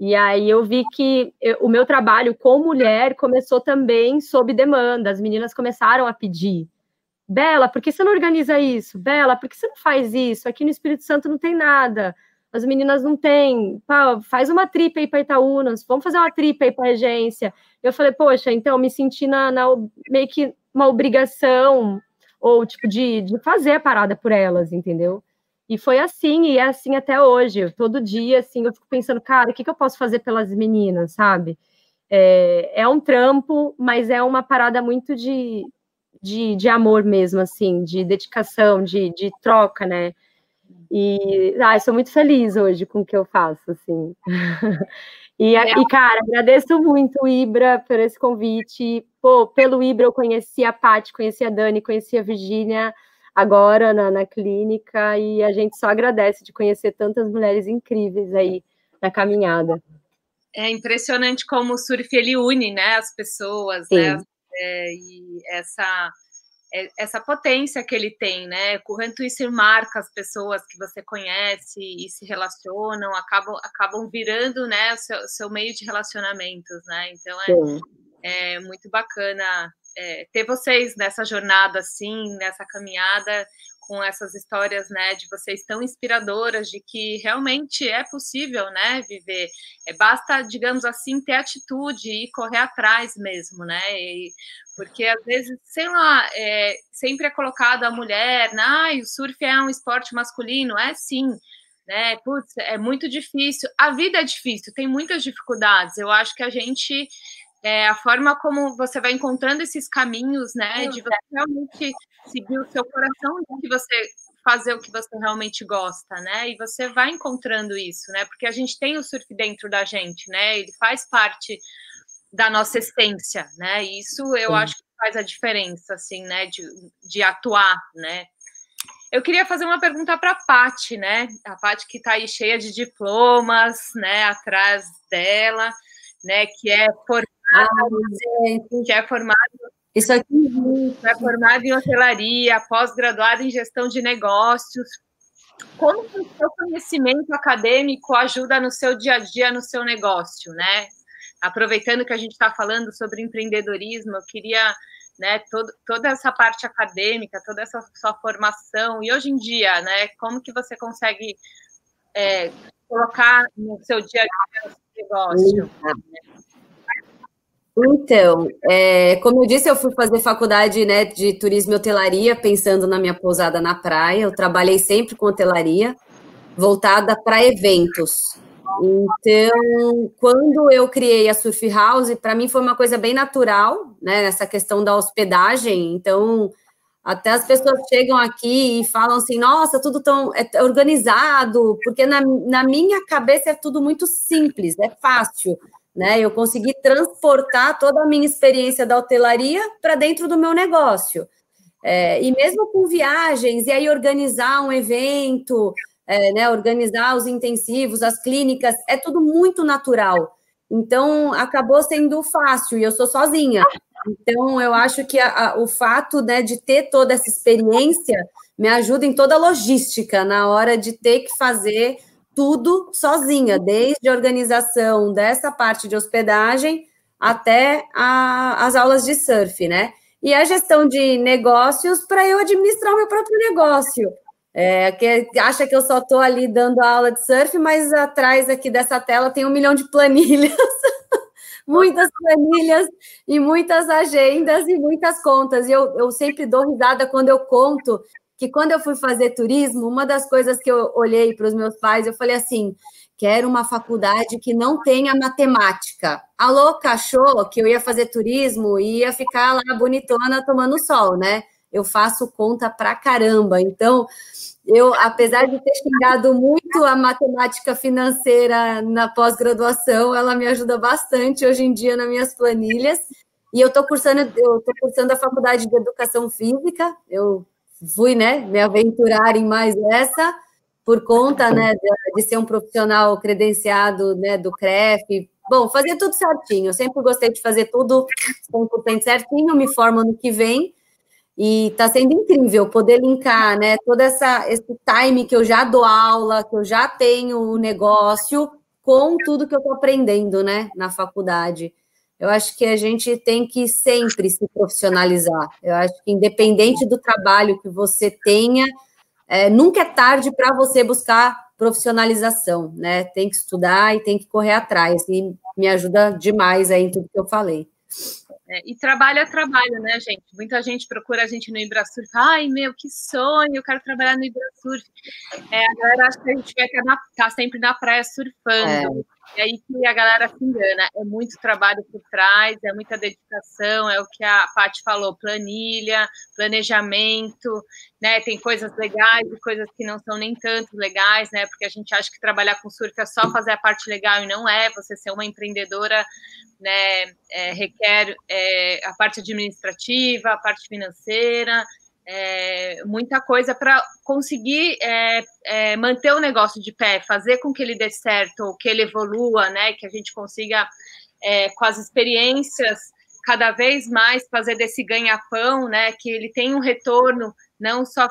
E aí eu vi que eu, o meu trabalho com mulher começou também sob demanda. As meninas começaram a pedir. Bela, por que você não organiza isso? Bela, por que você não faz isso? Aqui no Espírito Santo não tem nada. As meninas não têm. Pá, faz uma tripa aí para Itaúnas. Vamos fazer uma tripa aí para regência. Eu falei, poxa, então me senti na, na meio que uma obrigação ou tipo de, de fazer a parada por elas, entendeu? E foi assim, e é assim até hoje. Todo dia, assim, eu fico pensando, cara, o que, que eu posso fazer pelas meninas, sabe? É, é um trampo, mas é uma parada muito de, de, de amor mesmo, assim, de dedicação, de, de troca, né? E ah, sou muito feliz hoje com o que eu faço, assim. e, e, cara, agradeço muito o Ibra por esse convite. Pô, pelo Ibra eu conheci a Paty, conheci a Dani, conheci a Virgínia agora na, na clínica e a gente só agradece de conhecer tantas mulheres incríveis aí na caminhada. É impressionante como o surf ele une, né, as pessoas, né, Sim. né, é, e essa essa potência que ele tem, né? Quanto isso marca as pessoas que você conhece e se relacionam, acabam, acabam virando, né, o seu, seu meio de relacionamentos, né? Então é, é muito bacana é, ter vocês nessa jornada, assim, nessa caminhada, com essas histórias, né, de vocês tão inspiradoras, de que realmente é possível, né, viver. É, basta, digamos assim, ter atitude e correr atrás mesmo, né, e, porque às vezes, sei lá, é, sempre é colocado a mulher, ah, o surf é um esporte masculino, é sim, né, putz, é muito difícil. A vida é difícil, tem muitas dificuldades. Eu acho que a gente é, a forma como você vai encontrando esses caminhos, né, de você realmente seguir o seu coração, de você fazer o que você realmente gosta, né, e você vai encontrando isso, né, porque a gente tem o surf dentro da gente, né, ele faz parte da nossa essência, né, e isso eu Sim. acho que faz a diferença, assim, né, de, de atuar, né. Eu queria fazer uma pergunta para a Paty, né, a Paty que está aí cheia de diplomas, né, atrás dela, né, que é formada ah, que é formado isso aqui é formado em hotelaria, pós-graduado em gestão de negócios. Como o seu conhecimento acadêmico ajuda no seu dia a dia, no seu negócio, né? Aproveitando que a gente está falando sobre empreendedorismo, eu queria, né, todo, toda essa parte acadêmica, toda essa sua formação, e hoje em dia, né, como que você consegue é, colocar no seu dia a dia, no seu negócio? Né? Então, é, como eu disse, eu fui fazer faculdade né, de turismo e hotelaria, pensando na minha pousada na praia. Eu trabalhei sempre com hotelaria, voltada para eventos. Então, quando eu criei a Surf House, para mim foi uma coisa bem natural, né, nessa questão da hospedagem. Então, até as pessoas chegam aqui e falam assim: nossa, tudo tão é organizado, porque na, na minha cabeça é tudo muito simples, é fácil né? Eu consegui transportar toda a minha experiência da hotelaria para dentro do meu negócio. É, e mesmo com viagens, e aí organizar um evento, é, né, organizar os intensivos, as clínicas, é tudo muito natural. Então, acabou sendo fácil e eu sou sozinha. Então, eu acho que a, a, o fato né, de ter toda essa experiência me ajuda em toda a logística, na hora de ter que fazer tudo sozinha, desde a organização dessa parte de hospedagem até a, as aulas de surf, né? E a gestão de negócios para eu administrar o meu próprio negócio. É, que acha que eu só estou ali dando aula de surf, mas atrás aqui dessa tela tem um milhão de planilhas, muitas planilhas e muitas agendas e muitas contas. E eu, eu sempre dou risada quando eu conto que quando eu fui fazer turismo, uma das coisas que eu olhei para os meus pais, eu falei assim: quero uma faculdade que não tenha matemática. A louca achou que eu ia fazer turismo e ia ficar lá bonitona tomando sol, né? Eu faço conta pra caramba. Então, eu, apesar de ter xingado muito a matemática financeira na pós-graduação, ela me ajuda bastante hoje em dia nas minhas planilhas. E eu estou cursando, eu tô cursando a faculdade de educação física. Eu fui, né, me aventurar em mais essa por conta, né, de, ser um profissional credenciado, né, do CREF. Bom, fazer tudo certinho. Eu sempre gostei de fazer tudo 100% certinho. Me formo no que vem. E está sendo incrível poder linkar, né, todo essa, esse time que eu já dou aula, que eu já tenho o negócio, com tudo que eu estou aprendendo, né, na faculdade. Eu acho que a gente tem que sempre se profissionalizar. Eu acho que, independente do trabalho que você tenha, é, nunca é tarde para você buscar profissionalização, né? Tem que estudar e tem que correr atrás. E me ajuda demais aí em tudo que eu falei. É, e trabalho é trabalho, né, gente? Muita gente procura a gente no Ibrasurf. Ai, meu, que sonho, eu quero trabalhar no Ibrasurf. É, a galera acha que a gente vai estar tá sempre na praia surfando. É. É aí que a galera se engana. É muito trabalho por trás, é muita dedicação, é o que a Paty falou, planilha, planejamento, né? Tem coisas legais e coisas que não são nem tanto legais, né? Porque a gente acha que trabalhar com surf é só fazer a parte legal e não é. Você ser uma empreendedora, né? É, requer é, a parte administrativa, a parte financeira, é, muita coisa para conseguir é, é, manter o negócio de pé, fazer com que ele dê certo, que ele evolua, né? Que a gente consiga, é, com as experiências, cada vez mais fazer desse ganha-pão, né? Que ele tenha um retorno não só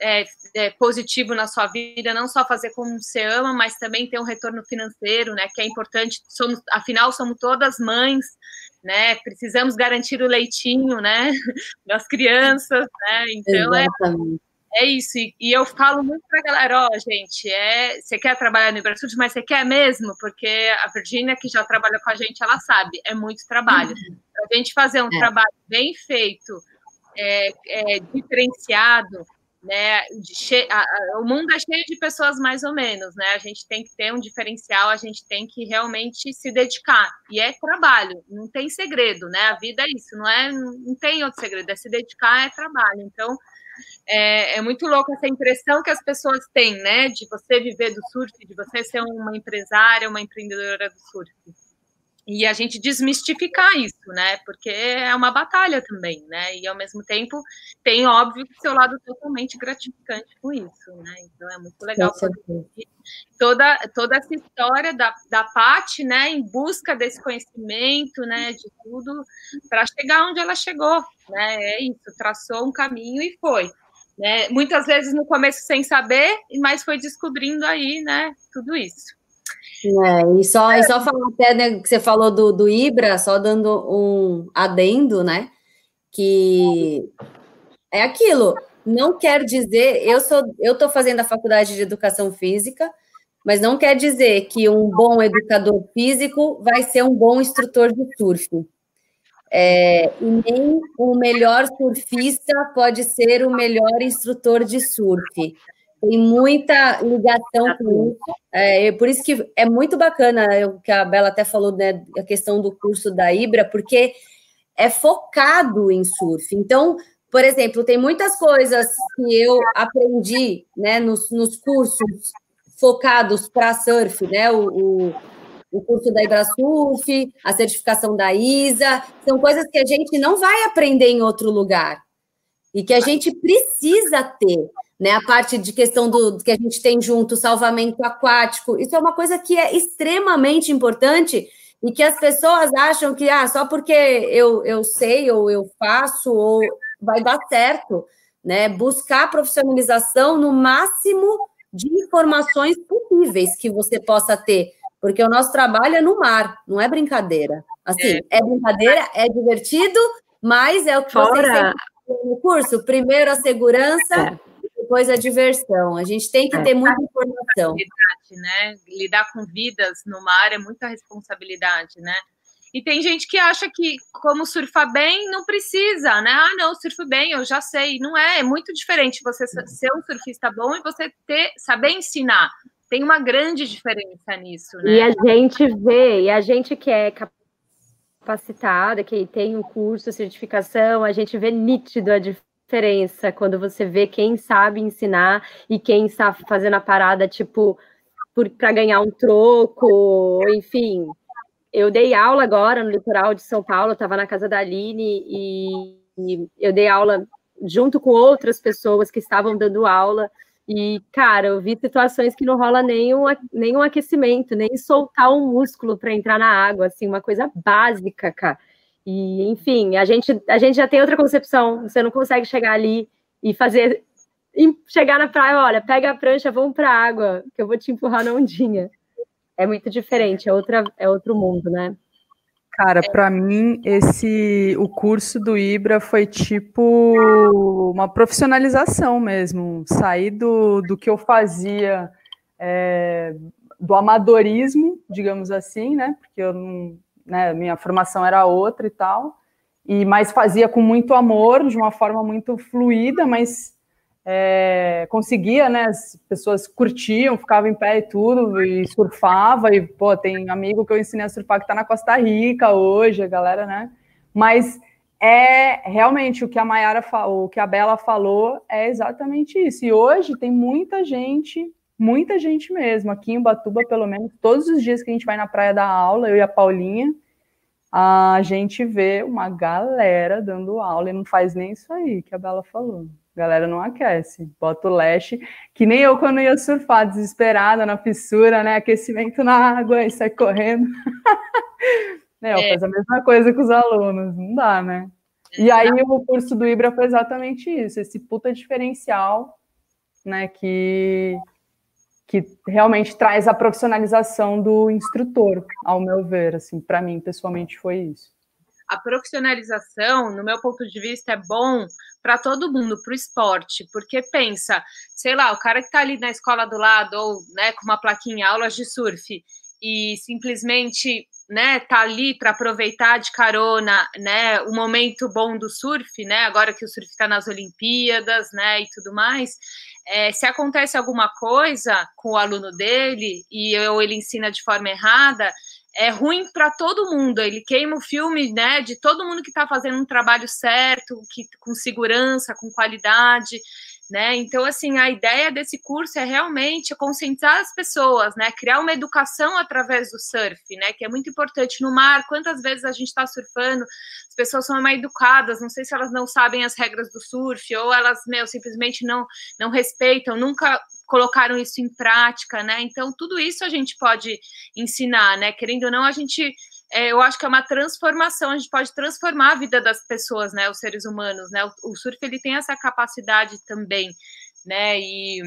é, é, positivo na sua vida, não só fazer como você ama, mas também ter um retorno financeiro, né? Que é importante. Somos, afinal, somos todas mães, né? Precisamos garantir o leitinho, né? Das crianças, né? Então é, é isso. E, e, eu falo muito para a galera, ó, gente, é, você quer trabalhar no Ibersude, mas você quer mesmo? Porque a Virgínia, que já trabalha com a gente, ela sabe, é muito trabalho. Uhum. a gente fazer um é. trabalho bem feito, é, é diferenciado, né? O mundo é cheio de pessoas mais ou menos, né? A gente tem que ter um diferencial, a gente tem que realmente se dedicar. E é trabalho, não tem segredo, né? A vida é isso, não é, não tem outro segredo, é se dedicar, é trabalho. Então, é, é muito louco essa impressão que as pessoas têm, né? De você viver do surf, de você ser uma empresária, uma empreendedora do surf e a gente desmistificar isso, né? Porque é uma batalha também, né? E ao mesmo tempo tem, óbvio, seu lado totalmente gratificante com isso, né? Então é muito legal toda, toda essa história da, da Paty, né? Em busca desse conhecimento, né? De tudo, para chegar onde ela chegou, né? É isso, traçou um caminho e foi. Né? Muitas vezes no começo sem saber, mas foi descobrindo aí, né? Tudo isso. É, e só, e só falar até né, que você falou do, do Ibra, só dando um adendo, né? Que é aquilo. Não quer dizer, eu sou, eu estou fazendo a faculdade de educação física, mas não quer dizer que um bom educador físico vai ser um bom instrutor de surf. É, e nem o melhor surfista pode ser o melhor instrutor de surf tem muita ligação com isso. É, por isso que é muito bacana o que a Bela até falou, né, a questão do curso da Ibra, porque é focado em surf. Então, por exemplo, tem muitas coisas que eu aprendi né, nos, nos cursos focados para surf, né? O, o, o curso da Ibrasurf, a certificação da ISA, são coisas que a gente não vai aprender em outro lugar e que a gente precisa ter né? A parte de questão do que a gente tem junto, salvamento aquático, isso é uma coisa que é extremamente importante e que as pessoas acham que ah, só porque eu, eu sei ou eu faço ou vai dar certo, né? Buscar profissionalização no máximo de informações possíveis que você possa ter, porque o nosso trabalho é no mar, não é brincadeira. Assim, é, é brincadeira, é divertido, mas é o que Fora... vocês no curso. Primeiro a segurança, é. Depois a diversão. A gente tem que é. ter muita informação. Né? Lidar com vidas no mar é muita responsabilidade, né? E tem gente que acha que, como surfar bem, não precisa, né? Ah, não, surfo bem, eu já sei. Não é, é muito diferente você ser um surfista bom e você ter, saber ensinar. Tem uma grande diferença nisso, né? E a gente vê, e a gente que é capacitada, que tem um curso, certificação, a gente vê nítido a diferença quando você vê quem sabe ensinar e quem está fazendo a parada, tipo, para ganhar um troco, enfim, eu dei aula agora no litoral de São Paulo, estava na casa da Aline e, e, eu dei aula junto com outras pessoas que estavam dando aula. E, cara, eu vi situações que não rola nenhum, nenhum aquecimento, nem soltar um músculo para entrar na água, assim, uma coisa básica, cara. E, enfim, a gente, a gente já tem outra concepção. Você não consegue chegar ali e fazer. E chegar na praia, olha, pega a prancha, vamos para água, que eu vou te empurrar na ondinha é muito diferente, é, outra, é outro mundo, né? Cara, para mim, esse o curso do Ibra foi tipo uma profissionalização mesmo. Sair do, do que eu fazia, é, do amadorismo, digamos assim, né? Porque eu não, né, minha formação era outra e tal. E mas fazia com muito amor, de uma forma muito fluida, mas é, conseguia, né? As pessoas curtiam, ficavam em pé e tudo, e surfava, e pô, tem amigo que eu ensinei a surfar que está na Costa Rica hoje, a galera, né? Mas é realmente o que a Mayara falou, o que a Bela falou é exatamente isso. E hoje tem muita gente, muita gente mesmo, aqui em Batuba, pelo menos, todos os dias que a gente vai na praia da aula, eu e a Paulinha, a gente vê uma galera dando aula e não faz nem isso aí que a Bela falou galera não aquece. Bota o leste, que nem eu quando ia surfar, desesperada na fissura, né? Aquecimento na água e sai correndo. é, eu é. faço a mesma coisa com os alunos, não dá, né? E aí o curso do Ibra foi exatamente isso, esse puta diferencial, né, que, que realmente traz a profissionalização do instrutor, ao meu ver, assim, para mim pessoalmente foi isso. A profissionalização, no meu ponto de vista, é bom para todo mundo, para o esporte, porque pensa, sei lá, o cara que está ali na escola do lado, ou né, com uma plaquinha, aulas de surf, e simplesmente né, tá ali para aproveitar de carona, né, o momento bom do surf, né, agora que o surf está nas Olimpíadas, né, e tudo mais, é, se acontece alguma coisa com o aluno dele e ou ele ensina de forma errada, é ruim para todo mundo. Ele queima o filme, né, de todo mundo que está fazendo um trabalho certo, que com segurança, com qualidade, né? Então, assim, a ideia desse curso é realmente conscientizar as pessoas, né? Criar uma educação através do surf, né? Que é muito importante no mar. Quantas vezes a gente está surfando, as pessoas são mais educadas, não sei se elas não sabem as regras do surf ou elas, meu, simplesmente não não respeitam, nunca colocaram isso em prática, né? Então, tudo isso a gente pode ensinar, né? Querendo ou não, a gente. É, eu acho que é uma transformação, a gente pode transformar a vida das pessoas, né? Os seres humanos, né? O, o surf ele tem essa capacidade também, né? E,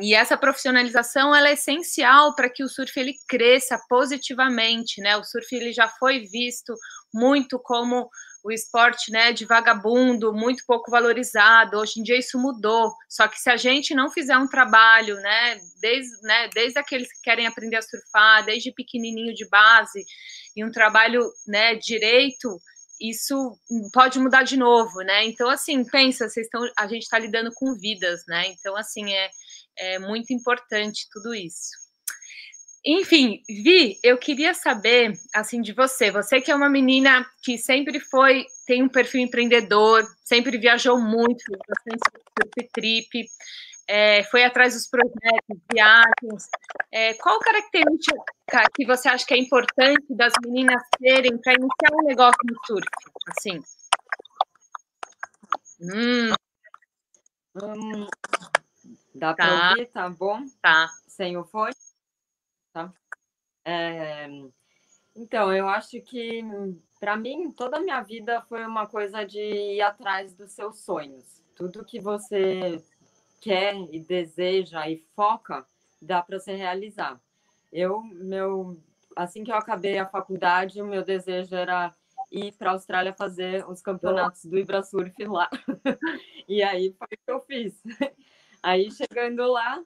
e essa profissionalização ela é essencial para que o surf ele cresça positivamente, né? O surf ele já foi visto muito como o esporte né, de vagabundo, muito pouco valorizado. Hoje em dia isso mudou. Só que se a gente não fizer um trabalho, né, desde, né, desde aqueles que querem aprender a surfar, desde pequenininho de base, e um trabalho né, direito, isso pode mudar de novo, né? Então, assim, pensa, vocês estão, a gente está lidando com vidas, né? Então, assim, é, é muito importante tudo isso. Enfim, Vi, eu queria saber, assim, de você. Você que é uma menina que sempre foi, tem um perfil empreendedor, sempre viajou muito, bastante trip, é, foi atrás dos projetos, viagens. É, qual característica que você acha que é importante das meninas terem para iniciar um negócio no surf? Assim. Hum. Hum, Dá tá. para ouvir? Tá bom? Tá. Sem o fone? Tá. É... Então, eu acho que, para mim, toda a minha vida foi uma coisa de ir atrás dos seus sonhos. Tudo que você quer e deseja e foca, dá para se realizar. Eu, meu, assim que eu acabei a faculdade, o meu desejo era ir para a Austrália fazer os campeonatos do Ibrasurf lá. e aí foi o que eu fiz. Aí chegando lá,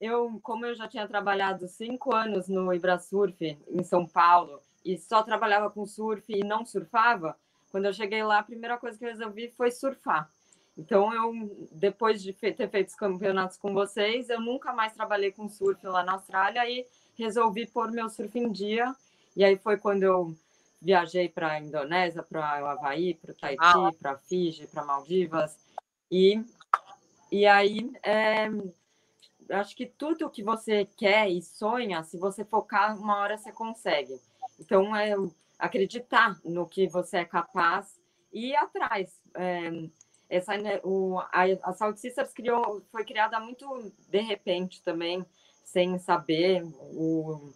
eu, como eu já tinha trabalhado cinco anos no Ibrasurf em São Paulo e só trabalhava com surf e não surfava, quando eu cheguei lá, a primeira coisa que eu resolvi foi surfar. Então, eu, depois de ter feito os campeonatos com vocês, eu nunca mais trabalhei com surf lá na Austrália e resolvi pôr meu surf em dia. E aí foi quando eu viajei para a Indonésia, para o Havaí, para o Tahiti, ah. para Fiji, para Maldivas. E, e aí, é, acho que tudo que você quer e sonha, se você focar, uma hora você consegue. Então, é acreditar no que você é capaz e ir atrás. É, essa, o, a, a Saúde Sisters criou, foi criada muito de repente também, sem saber. O,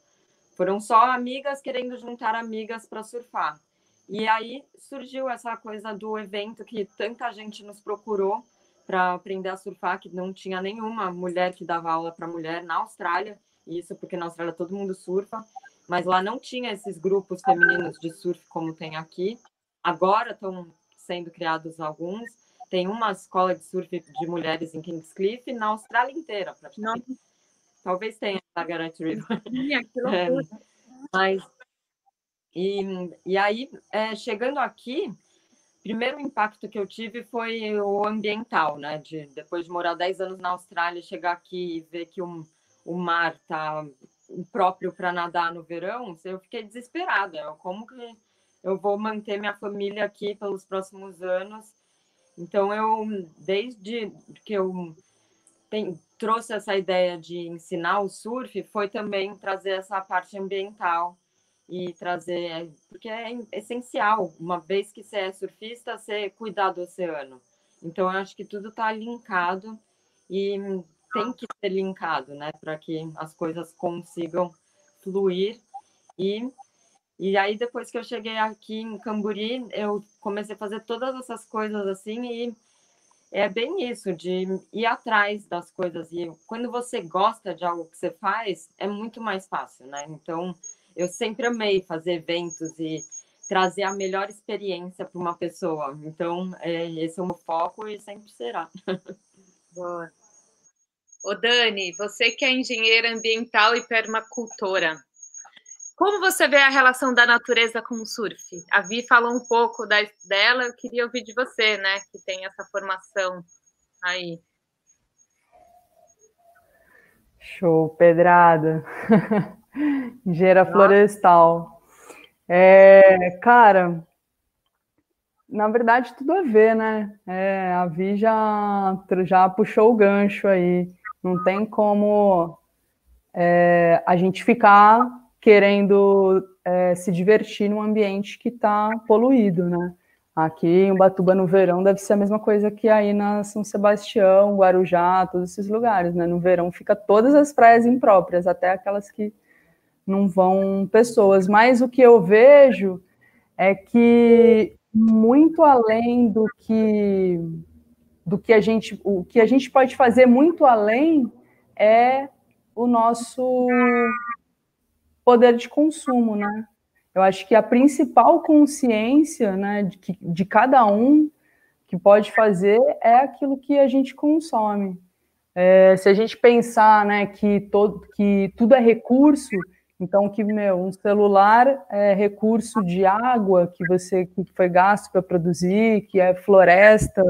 foram só amigas querendo juntar amigas para surfar. E aí surgiu essa coisa do evento que tanta gente nos procurou para aprender a surfar, que não tinha nenhuma mulher que dava aula para mulher na Austrália. Isso porque na Austrália todo mundo surfa, mas lá não tinha esses grupos femininos de surf como tem aqui. Agora estão sendo criados alguns, tem uma escola de surf de mulheres em Kingscliff na Austrália inteira, praticamente. Não. Talvez tenha na Garant River. é, mas, e, e aí, é, chegando aqui, primeiro impacto que eu tive foi o ambiental, né? De, depois de morar 10 anos na Austrália, chegar aqui e ver que o, o mar tá próprio para nadar no verão, eu fiquei desesperada. Como que eu vou manter minha família aqui pelos próximos anos então, eu, desde que eu tem, trouxe essa ideia de ensinar o surf, foi também trazer essa parte ambiental e trazer, porque é essencial, uma vez que você é surfista, você cuidar do oceano. Então, eu acho que tudo está linkado e tem que ser linkado, né, para que as coisas consigam fluir e e aí, depois que eu cheguei aqui em Camburi, eu comecei a fazer todas essas coisas assim, e é bem isso, de ir atrás das coisas. E quando você gosta de algo que você faz, é muito mais fácil, né? Então, eu sempre amei fazer eventos e trazer a melhor experiência para uma pessoa. Então, é, esse é o meu foco e sempre será. Boa. Ô Dani, você que é engenheira ambiental e permacultora, como você vê a relação da natureza com o surf? A Vi falou um pouco da, dela, eu queria ouvir de você, né, que tem essa formação aí. Show, pedrada. Engenheira florestal. É, cara, na verdade, tudo a ver, né? É, a Vi já, já puxou o gancho aí. Não tem como é, a gente ficar querendo é, se divertir num ambiente que está poluído, né? Aqui em Ubatuba, no verão, deve ser a mesma coisa que aí na São Sebastião, Guarujá, todos esses lugares, né? No verão fica todas as praias impróprias, até aquelas que não vão pessoas. Mas o que eu vejo é que muito além do que do que a gente o que a gente pode fazer muito além é o nosso poder de consumo, né? Eu acho que a principal consciência, né, de, de cada um que pode fazer é aquilo que a gente consome. É, se a gente pensar, né, que todo, que tudo é recurso, então que meu, um celular é recurso de água que você que foi gasto para produzir, que é floresta,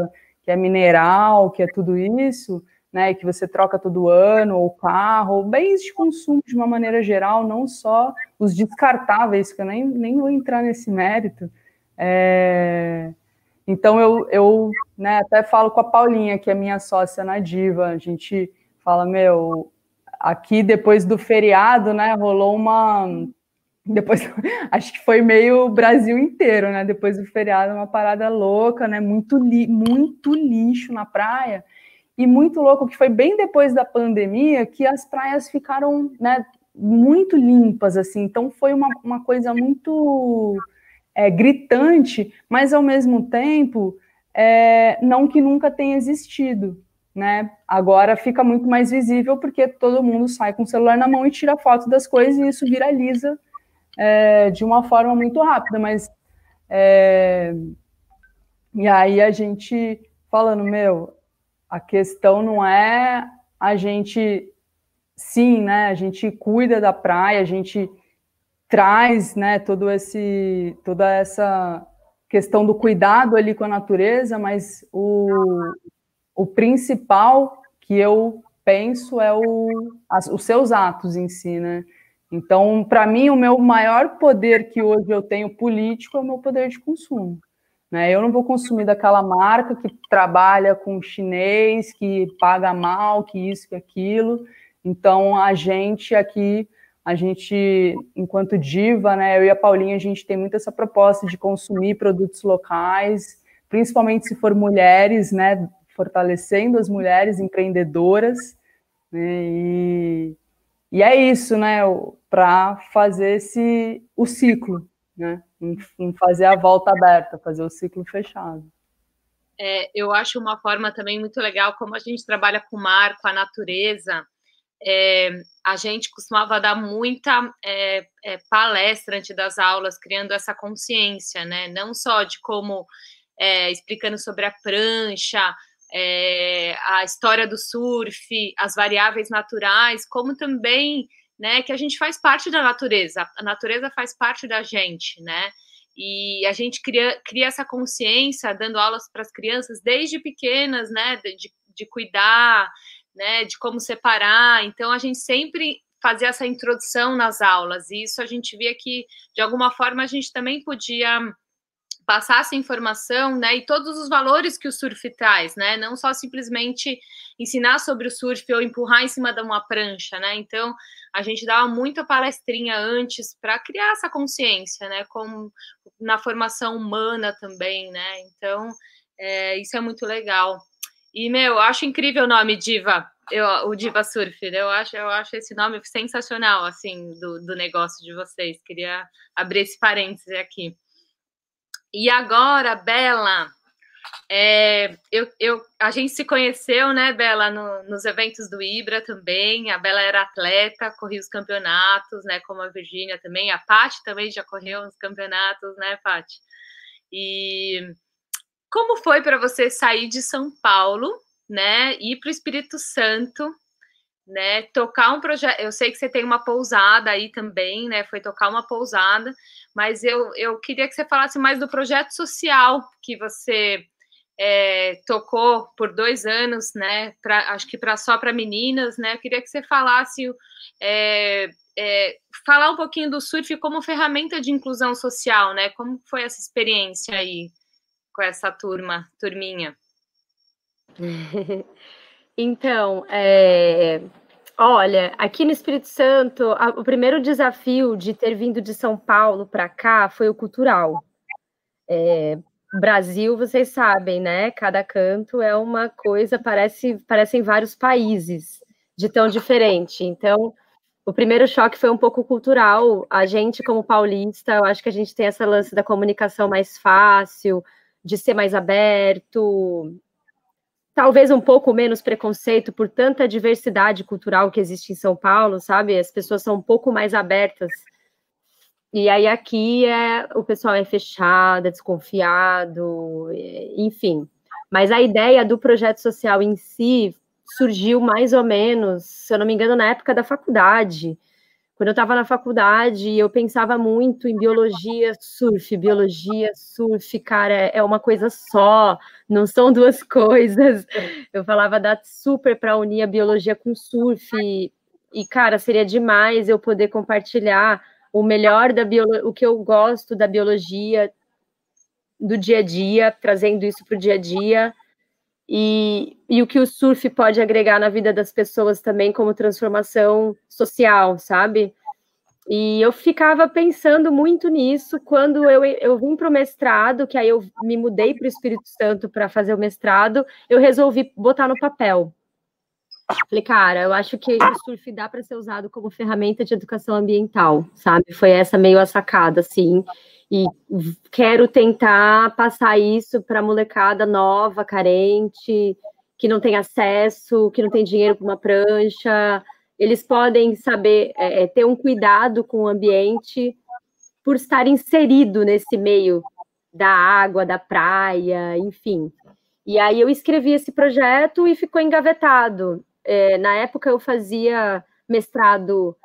que é mineral, que é tudo isso né, que você troca todo ano, ou carro, ou bens de consumo de uma maneira geral, não só os descartáveis, que eu nem, nem vou entrar nesse mérito. É... Então, eu, eu né, até falo com a Paulinha, que é minha sócia na Diva, a gente fala, meu, aqui depois do feriado, né, rolou uma... Depois, acho que foi meio Brasil inteiro, né, depois do feriado, uma parada louca, né, muito, li, muito lixo na praia, e muito louco que foi bem depois da pandemia que as praias ficaram, né, muito limpas, assim. Então foi uma, uma coisa muito é, gritante, mas ao mesmo tempo é, não que nunca tenha existido, né? Agora fica muito mais visível porque todo mundo sai com o celular na mão e tira foto das coisas e isso viraliza é, de uma forma muito rápida, mas é, e aí a gente falando, meu, a questão não é a gente, sim, né? A gente cuida da praia, a gente traz, né? Todo esse, toda essa questão do cuidado ali com a natureza, mas o, o principal que eu penso é o, as, os seus atos em si, né? Então, para mim, o meu maior poder que hoje eu tenho político é o meu poder de consumo. Né? Eu não vou consumir daquela marca que trabalha com chinês, que paga mal, que isso, que aquilo. Então, a gente aqui, a gente, enquanto diva, né, eu e a Paulinha, a gente tem muito essa proposta de consumir produtos locais, principalmente se for mulheres, né, fortalecendo as mulheres empreendedoras. Né, e, e é isso, né, para fazer esse, o ciclo, né? Em, em, fazer a volta aberta, fazer o ciclo fechado. É, eu acho uma forma também muito legal como a gente trabalha com o mar, com a natureza. É, a gente costumava dar muita é, é palestra antes das aulas, criando essa consciência, né? Não só de como é, explicando sobre a prancha, é, a história do surf, as variáveis naturais, como também né, que a gente faz parte da natureza, a natureza faz parte da gente, né? E a gente cria, cria essa consciência dando aulas para as crianças desde pequenas, né, de, de cuidar, né, de como separar. Então a gente sempre fazia essa introdução nas aulas, e isso a gente via que de alguma forma a gente também podia passar essa informação, né, e todos os valores que o surf traz, né, não só simplesmente ensinar sobre o surf ou empurrar em cima de uma prancha, né, então a gente dava muita palestrinha antes para criar essa consciência, né, como na formação humana também, né, então é, isso é muito legal. E, meu, eu acho incrível o nome Diva, eu, o Diva Surf, eu acho, eu acho esse nome sensacional, assim, do, do negócio de vocês, queria abrir esse parêntese aqui. E agora, Bela, é, eu, eu, a gente se conheceu, né, Bela, no, nos eventos do Ibra também. A Bela era atleta, corria os campeonatos, né, como a Virgínia também. A Paty também já correu os campeonatos, né, Paty? E como foi para você sair de São Paulo, né, ir para o Espírito Santo, né, tocar um projeto. Eu sei que você tem uma pousada aí também, né? Foi tocar uma pousada, mas eu, eu queria que você falasse mais do projeto social que você é, tocou por dois anos, né? Pra, acho que para só para meninas, né? Eu queria que você falasse é, é, falar um pouquinho do surf como ferramenta de inclusão social, né? Como foi essa experiência aí com essa turma, turminha? Então, é, olha, aqui no Espírito Santo, a, o primeiro desafio de ter vindo de São Paulo para cá foi o cultural. Brasil, vocês sabem, né? Cada canto é uma coisa, parece, parecem vários países de tão diferente. Então, o primeiro choque foi um pouco cultural. A gente, como paulista, eu acho que a gente tem essa lance da comunicação mais fácil, de ser mais aberto, talvez um pouco menos preconceito por tanta diversidade cultural que existe em São Paulo, sabe? As pessoas são um pouco mais abertas. E aí aqui é o pessoal é fechado, é desconfiado, enfim. Mas a ideia do projeto social em si surgiu mais ou menos, se eu não me engano, na época da faculdade. Quando eu estava na faculdade, eu pensava muito em biologia, surf, biologia, surf, cara, é uma coisa só, não são duas coisas. Eu falava dar super para unir a biologia com surf, e, cara, seria demais eu poder compartilhar o melhor da biologia, o que eu gosto da biologia do dia a dia, trazendo isso para o dia a dia, e, e o que o surf pode agregar na vida das pessoas também como transformação social, sabe? E eu ficava pensando muito nisso quando eu, eu vim para o mestrado, que aí eu me mudei para o Espírito Santo para fazer o mestrado, eu resolvi botar no papel. Falei, cara, eu acho que o surf dá para ser usado como ferramenta de educação ambiental, sabe? Foi essa meio a sacada, assim. E quero tentar passar isso para molecada nova, carente, que não tem acesso, que não tem dinheiro para uma prancha, eles podem saber é, é, ter um cuidado com o ambiente por estar inserido nesse meio da água, da praia, enfim. E aí eu escrevi esse projeto e ficou engavetado. É, na época eu fazia mestrado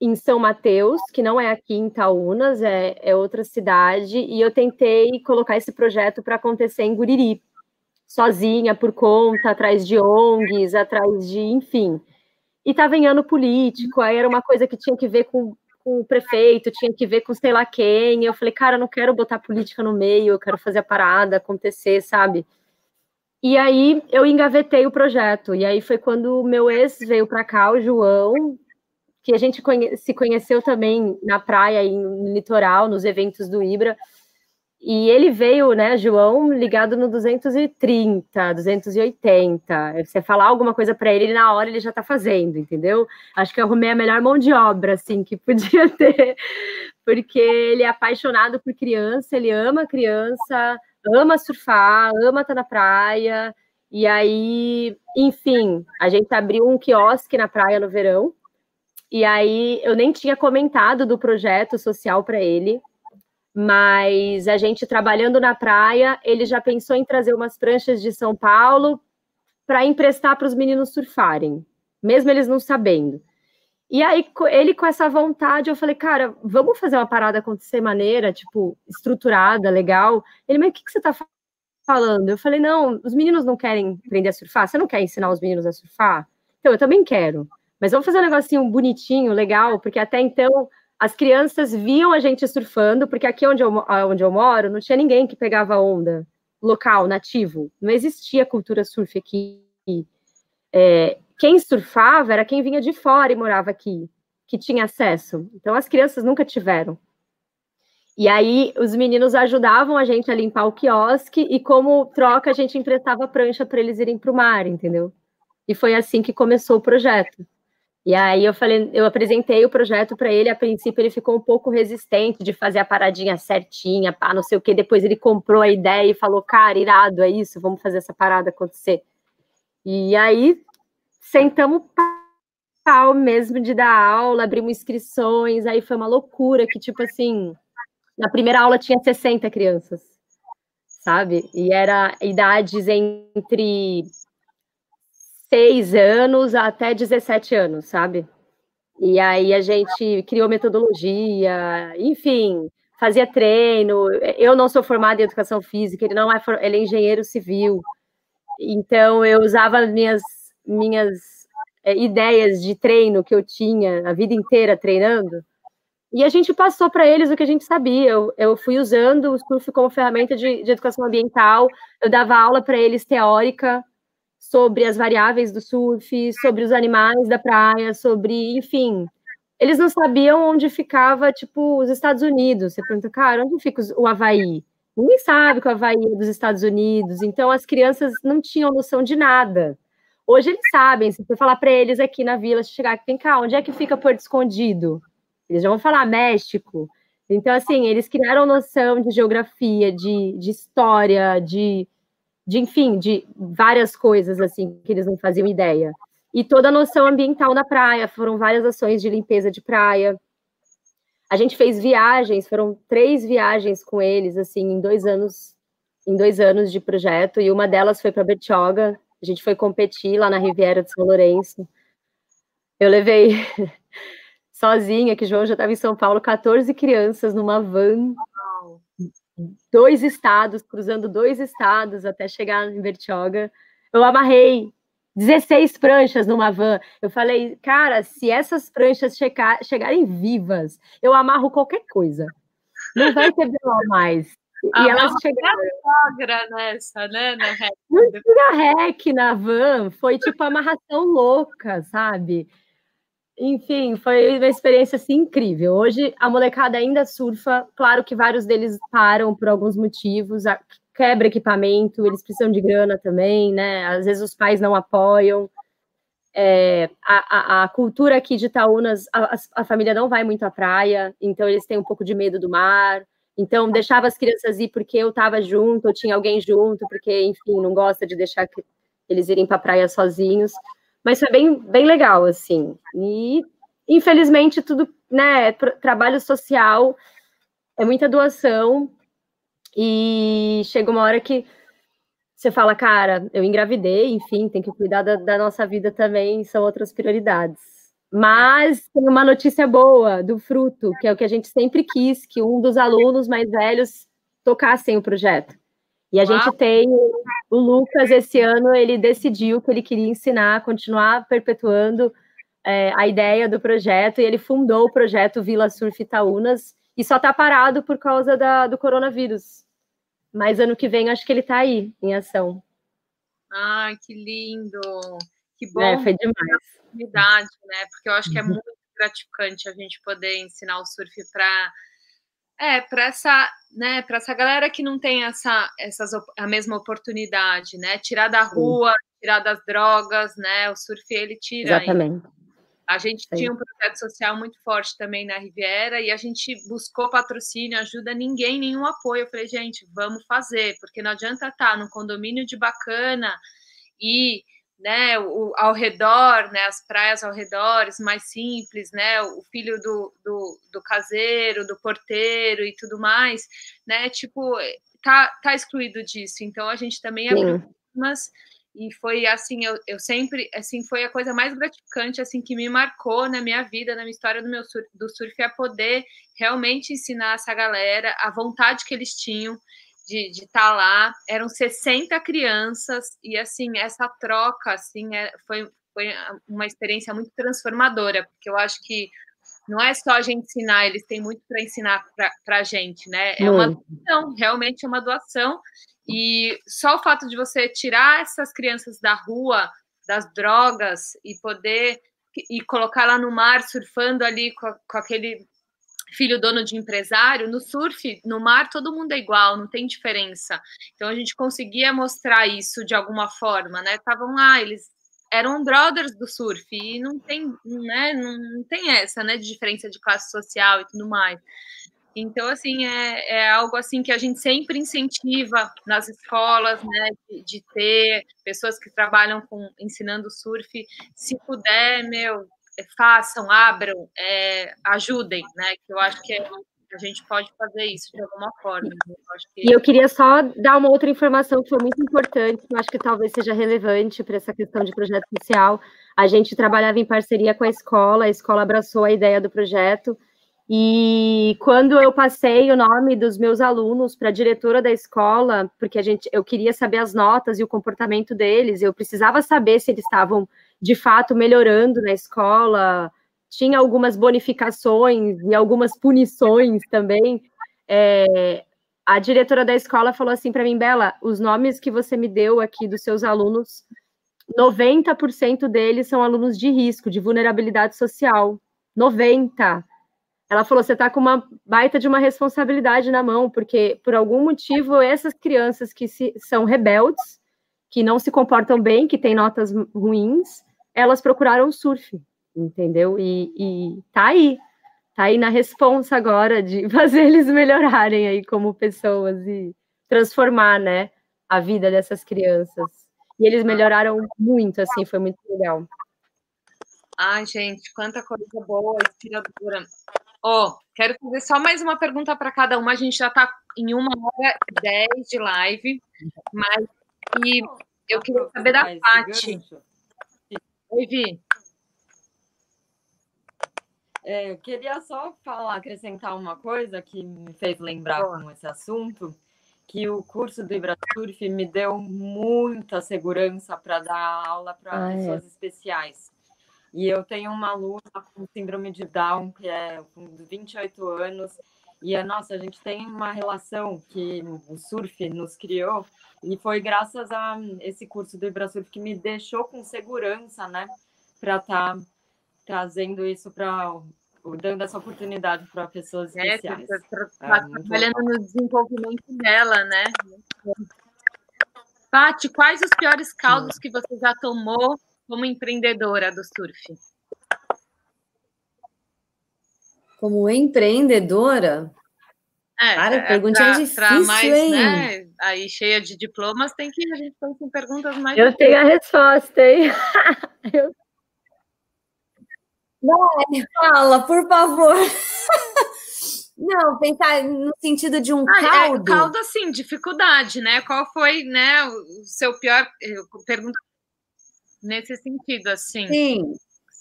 em São Mateus, que não é aqui em Taunas, é, é outra cidade, e eu tentei colocar esse projeto para acontecer em Guriri, sozinha, por conta, atrás de ONGs, atrás de, enfim e estava em ano político, aí era uma coisa que tinha que ver com, com, o prefeito, tinha que ver com sei lá quem. Eu falei, cara, eu não quero botar política no meio, eu quero fazer a parada acontecer, sabe? E aí eu engavetei o projeto. E aí foi quando o meu ex veio para cá, o João, que a gente conhe se conheceu também na praia, no litoral, nos eventos do Ibra. E ele veio, né, João, ligado no 230, 280. Você falar alguma coisa para ele, na hora ele já está fazendo, entendeu? Acho que eu arrumei a melhor mão de obra, assim, que podia ter, porque ele é apaixonado por criança, ele ama criança, ama surfar, ama estar na praia. E aí, enfim, a gente abriu um quiosque na praia no verão. E aí eu nem tinha comentado do projeto social para ele mas a gente trabalhando na praia, ele já pensou em trazer umas pranchas de São Paulo para emprestar para os meninos surfarem, mesmo eles não sabendo. E aí, ele com essa vontade, eu falei, cara, vamos fazer uma parada acontecer maneira, tipo, estruturada, legal. Ele, mas o que, que você está falando? Eu falei, não, os meninos não querem aprender a surfar, você não quer ensinar os meninos a surfar? Então, eu também quero. Mas vamos fazer um negocinho bonitinho, legal, porque até então as crianças viam a gente surfando, porque aqui onde eu, onde eu moro não tinha ninguém que pegava onda local, nativo. Não existia cultura surf aqui. É, quem surfava era quem vinha de fora e morava aqui, que tinha acesso. Então as crianças nunca tiveram. E aí os meninos ajudavam a gente a limpar o quiosque e como troca a gente emprestava prancha para eles irem para o mar, entendeu? E foi assim que começou o projeto. E aí eu falei, eu apresentei o projeto para ele, a princípio ele ficou um pouco resistente de fazer a paradinha certinha, pá, não sei o que. Depois ele comprou a ideia e falou, cara, irado, é isso, vamos fazer essa parada acontecer. E aí sentamos pau mesmo de dar aula, abrimos inscrições, aí foi uma loucura que, tipo assim, na primeira aula tinha 60 crianças, sabe? E era idades entre 6 anos até 17 anos, sabe? E aí a gente criou metodologia, enfim, fazia treino. Eu não sou formada em educação física, ele não é, ele é engenheiro civil. Então eu usava as minhas minhas é, ideias de treino que eu tinha a vida inteira treinando. E a gente passou para eles o que a gente sabia. Eu, eu fui usando o surf como ferramenta de, de educação ambiental. Eu dava aula para eles teórica sobre as variáveis do surf, sobre os animais da praia, sobre, enfim. Eles não sabiam onde ficava, tipo, os Estados Unidos. Você pergunta, cara, onde fica o Havaí? Ninguém sabe que o Havaí é dos Estados Unidos. Então, as crianças não tinham noção de nada. Hoje eles sabem, se você falar para eles aqui na vila, se chegar aqui, vem cá, onde é que fica Porto Escondido? Eles já vão falar México. Então, assim, eles criaram noção de geografia, de, de história, de, de enfim, de várias coisas assim que eles não faziam ideia. E toda a noção ambiental na praia, foram várias ações de limpeza de praia. A gente fez viagens, foram três viagens com eles, assim, em dois anos, em dois anos de projeto, e uma delas foi para Bertioga, a gente foi competir lá na Riviera de São Lourenço. Eu levei sozinha, que João já estava em São Paulo, 14 crianças numa van dois estados, cruzando dois estados até chegar em Bertioga. Eu amarrei 16 pranchas numa van. Eu falei, cara, se essas pranchas chegar, chegarem vivas, eu amarro qualquer coisa. Não vai ter BO mais. E elas chegaram. sogra nessa, né? Na rec. Tinha rec na van, foi tipo amarração louca, sabe? enfim, foi uma experiência assim, incrível. Hoje a molecada ainda surfa, claro que vários deles param por alguns motivos, quebra equipamento, eles precisam de grana também, né? Às vezes os pais não apoiam. É, a, a, a, cultura aqui de Itaúnas, a, a, família não vai muito à praia, então eles têm um pouco de medo do mar. Então deixava as crianças ir porque eu estava junto, eu tinha alguém junto, porque enfim não gosta de deixar eles irem para a praia sozinhos. Mas foi bem, bem legal, assim. E, infelizmente, tudo, né, trabalho social é muita doação. E chega uma hora que você fala, cara, eu engravidei, enfim, tem que cuidar da, da nossa vida também, são outras prioridades. Mas tem uma notícia boa do fruto, que é o que a gente sempre quis, que um dos alunos mais velhos tocassem o projeto. E a Uau. gente tem o Lucas, esse ano, ele decidiu que ele queria ensinar, continuar perpetuando é, a ideia do projeto, e ele fundou o projeto Vila Surf Itaúnas, e só está parado por causa da, do coronavírus. Mas ano que vem, acho que ele está aí, em ação. Ai, que lindo! Que bom! É, foi demais. Né? Porque eu acho que é uhum. muito gratificante a gente poder ensinar o surf para é, para essa, né, para essa galera que não tem essa, essas, a mesma oportunidade, né? Tirar da rua, tirar das drogas, né? O surf ele tira. Exatamente. A gente Sim. tinha um projeto social muito forte também na Riviera e a gente buscou patrocínio, ajuda, ninguém, nenhum apoio. Eu falei, gente, vamos fazer, porque não adianta estar tá no condomínio de bacana e né, o, ao redor, né, as praias ao redor, mais simples, né, o filho do, do, do, caseiro, do porteiro e tudo mais, né, tipo, tá, tá excluído disso. Então, a gente também abriu turmas e foi assim, eu, eu sempre, assim, foi a coisa mais gratificante, assim, que me marcou na minha vida, na minha história do meu surf, do surf, é poder realmente ensinar essa galera a vontade que eles tinham de estar tá lá. Eram 60 crianças e assim essa troca assim é, foi, foi uma experiência muito transformadora, porque eu acho que não é só a gente ensinar, eles têm muito para ensinar para a gente, né? É uma doação, realmente é uma doação. E só o fato de você tirar essas crianças da rua, das drogas, e poder e colocar lá no mar, surfando ali com, com aquele filho dono de empresário, no surf, no mar, todo mundo é igual, não tem diferença. Então a gente conseguia mostrar isso de alguma forma, né? Estavam lá, eles eram brothers do surf e não tem, né, não tem essa, né, de diferença de classe social e tudo mais. Então, assim, é, é algo assim que a gente sempre incentiva nas escolas, né, de, de ter pessoas que trabalham com ensinando surf, se puder, meu, façam, abram, é, ajudem, né? Que eu acho que é, a gente pode fazer isso de alguma forma. Né? Eu que... E eu queria só dar uma outra informação que foi muito importante, que eu acho que talvez seja relevante para essa questão de projeto social. A gente trabalhava em parceria com a escola, a escola abraçou a ideia do projeto. E quando eu passei o nome dos meus alunos para a diretora da escola, porque a gente, eu queria saber as notas e o comportamento deles, eu precisava saber se eles estavam de fato melhorando na escola, tinha algumas bonificações e algumas punições também. É, a diretora da escola falou assim para mim, Bela, os nomes que você me deu aqui dos seus alunos, 90% deles são alunos de risco, de vulnerabilidade social. 90. Ela falou: você está com uma baita de uma responsabilidade na mão, porque por algum motivo essas crianças que se, são rebeldes, que não se comportam bem, que têm notas ruins, elas procuraram surf, entendeu? E, e tá aí, tá aí na responsa agora de fazer eles melhorarem aí como pessoas e transformar, né, a vida dessas crianças. E eles melhoraram muito, assim, foi muito legal. Ai, gente, quanta coisa boa, inspiradora. Ó, oh, quero fazer só mais uma pergunta para cada uma. A gente já está em uma hora e dez de live, mas e eu queria saber da Paty. Oi, Vi. É, eu queria só falar, acrescentar uma coisa que me fez lembrar com esse assunto, que o curso do Ibrasurf me deu muita segurança para dar aula para ah, é. pessoas é. especiais. E eu tenho uma aluna com síndrome de Down, que é com 28 anos, e a nossa, a gente tem uma relação que o surf nos criou, e foi graças a esse curso do Ibrasurf que me deixou com segurança, né, para estar tá trazendo isso para dando essa oportunidade para pessoas é, especiais. É, tá, tá é, trabalhando no desenvolvimento dela, né? Pati, quais os piores caldos que você já tomou como empreendedora do surf? Como empreendedora? É, Cara, é, perguntinha pra, difícil, pra mais, hein? Né, aí cheia de diplomas, tem que a gente tem com perguntas mais. Eu tenho a resposta, hein? Eu... Vai, fala, por favor. Não, pensar no sentido de um ah, caldo. É, caldo, assim, dificuldade, né? Qual foi, né, o seu pior. Eu pergunto nesse sentido, assim. Sim.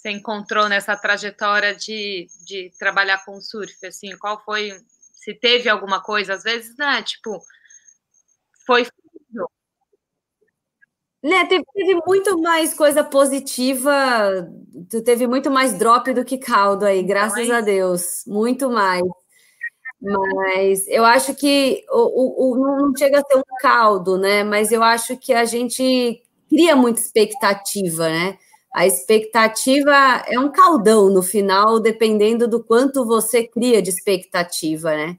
Você encontrou nessa trajetória de, de trabalhar com surf, assim, qual foi. Se teve alguma coisa, às vezes, né? Tipo, foi né, teve, teve, muito mais coisa positiva, teve muito mais drop do que caldo aí, graças a Deus, muito mais. Mas eu acho que o, o, o, não chega a ser um caldo, né? Mas eu acho que a gente cria muita expectativa, né? A expectativa é um caldão no final, dependendo do quanto você cria de expectativa, né?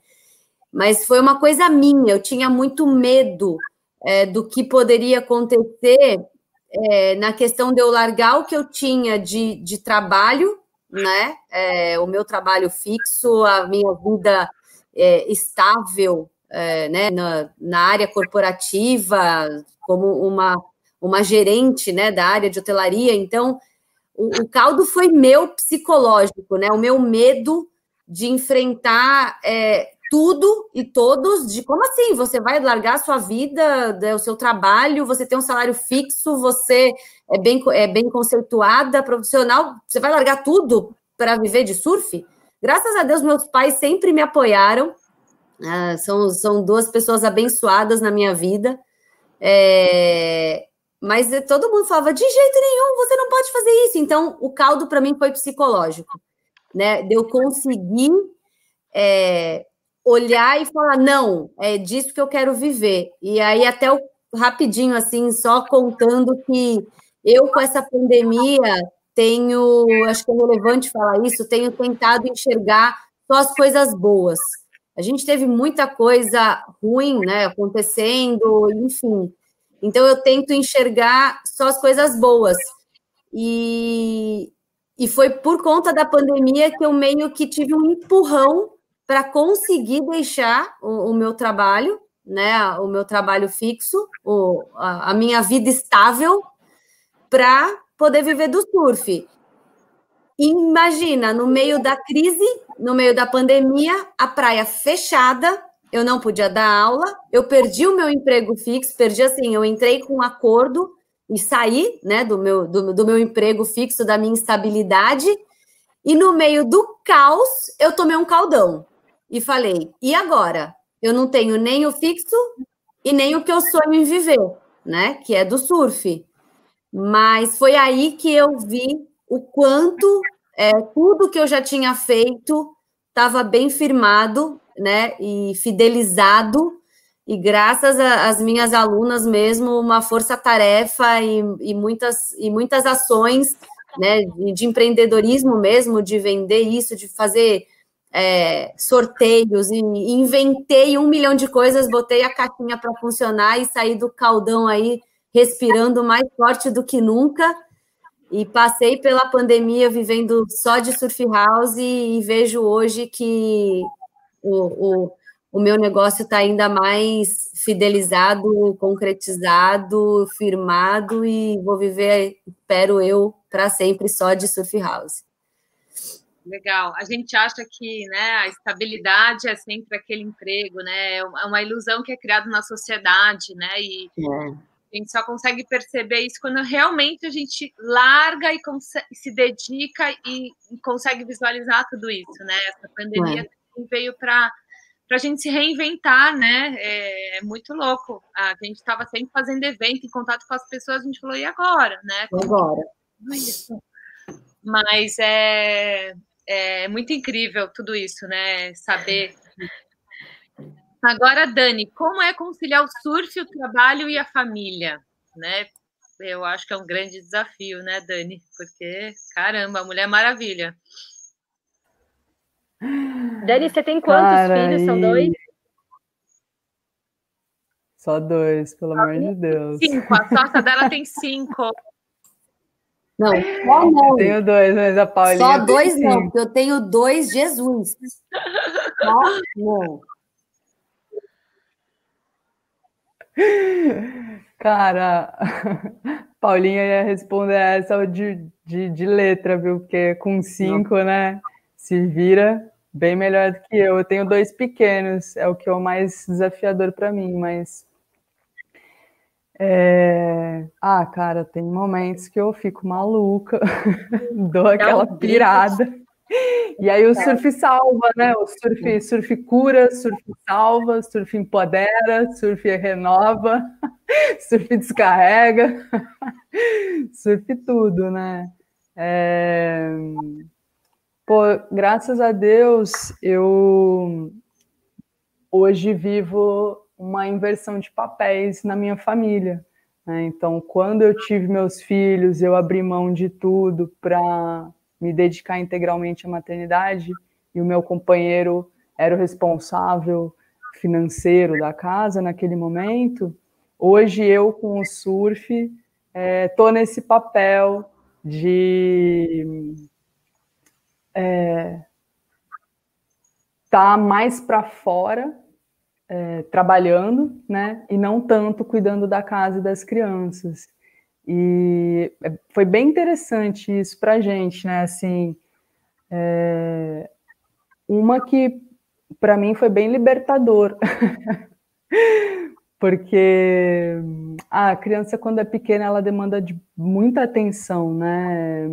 Mas foi uma coisa minha, eu tinha muito medo é, do que poderia acontecer é, na questão de eu largar o que eu tinha de, de trabalho, né? É, o meu trabalho fixo, a minha vida é, estável, é, né? Na, na, área corporativa, como uma, uma gerente, né? Da área de hotelaria. Então, o, o caldo foi meu psicológico, né? O meu medo de enfrentar é, tudo e todos de como assim? Você vai largar a sua vida, né, o seu trabalho, você tem um salário fixo, você é bem, é bem conceituada, profissional, você vai largar tudo para viver de surf? Graças a Deus, meus pais sempre me apoiaram. Ah, são, são duas pessoas abençoadas na minha vida. É, mas todo mundo falava: de jeito nenhum, você não pode fazer isso. Então, o caldo para mim foi psicológico, né? De eu conseguir é, olhar e falar, não, é disso que eu quero viver. E aí, até o, rapidinho, assim, só contando que eu, com essa pandemia, tenho, acho que é relevante falar isso, tenho tentado enxergar só as coisas boas. A gente teve muita coisa ruim, né, acontecendo, enfim. Então, eu tento enxergar só as coisas boas. E, e foi por conta da pandemia que eu meio que tive um empurrão para conseguir deixar o, o, meu trabalho, né, o meu trabalho fixo, o, a, a minha vida estável, para poder viver do surf. Imagina, no meio da crise, no meio da pandemia, a praia fechada, eu não podia dar aula, eu perdi o meu emprego fixo, perdi assim, eu entrei com um acordo e saí, né, do meu, do, do meu emprego fixo, da minha estabilidade, e no meio do caos, eu tomei um caldão e falei: e agora? Eu não tenho nem o fixo e nem o que eu sonho em viver, né? Que é do surf. Mas foi aí que eu vi o quanto é, tudo que eu já tinha feito estava bem firmado, né? E fidelizado. E graças às minhas alunas mesmo, uma força-tarefa e, e, muitas, e muitas ações né, de empreendedorismo mesmo, de vender isso, de fazer é, sorteios e inventei um milhão de coisas, botei a caixinha para funcionar e saí do caldão aí respirando mais forte do que nunca. E passei pela pandemia vivendo só de surf house e, e vejo hoje que o, o, o meu negócio está ainda mais fidelizado, concretizado, firmado e vou viver, espero eu, para sempre só de surf house. Legal. A gente acha que né, a estabilidade é sempre aquele emprego, né? É uma ilusão que é criada na sociedade, né? E é. a gente só consegue perceber isso quando realmente a gente larga e se dedica e consegue visualizar tudo isso, né? Essa pandemia é. Veio para para a gente se reinventar, né? É, é muito louco. A gente estava sempre fazendo evento, em contato com as pessoas, a gente falou, e agora, né? Agora. Mas é, é muito incrível tudo isso, né? Saber. Agora, Dani, como é conciliar o surf, o trabalho e a família, né? eu acho que é um grande desafio, né, Dani? Porque, caramba, Mulher Maravilha. Dani, você tem quantos Cara, filhos? São dois? Só dois, pelo amor de Deus. Cinco, a sorte dela tem cinco. Não, só não. Eu tenho dois, mas a Paulinha. Só dois não, porque eu tenho dois Jesus. Só não. Cara, Paulinha ia responder essa de, de, de letra, viu? Porque com cinco, né? Se vira bem melhor do que eu. Eu tenho dois pequenos, é o que é o mais desafiador para mim, mas. É... Ah, cara, tem momentos que eu fico maluca, dou aquela pirada. E aí o tá. surf salva, né? O surf, surf cura, surf salva, surf empodera, surf renova, surf descarrega, surf tudo, né? É... Pô, graças a Deus, eu hoje vivo uma inversão de papéis na minha família. Né? Então, quando eu tive meus filhos, eu abri mão de tudo para me dedicar integralmente à maternidade e o meu companheiro era o responsável financeiro da casa naquele momento. Hoje eu com o surf estou é, nesse papel de é, tá mais para fora é, trabalhando, né, e não tanto cuidando da casa e das crianças. E é, foi bem interessante isso para gente, né? Assim, é, uma que para mim foi bem libertador, porque a criança quando é pequena ela demanda de muita atenção, né?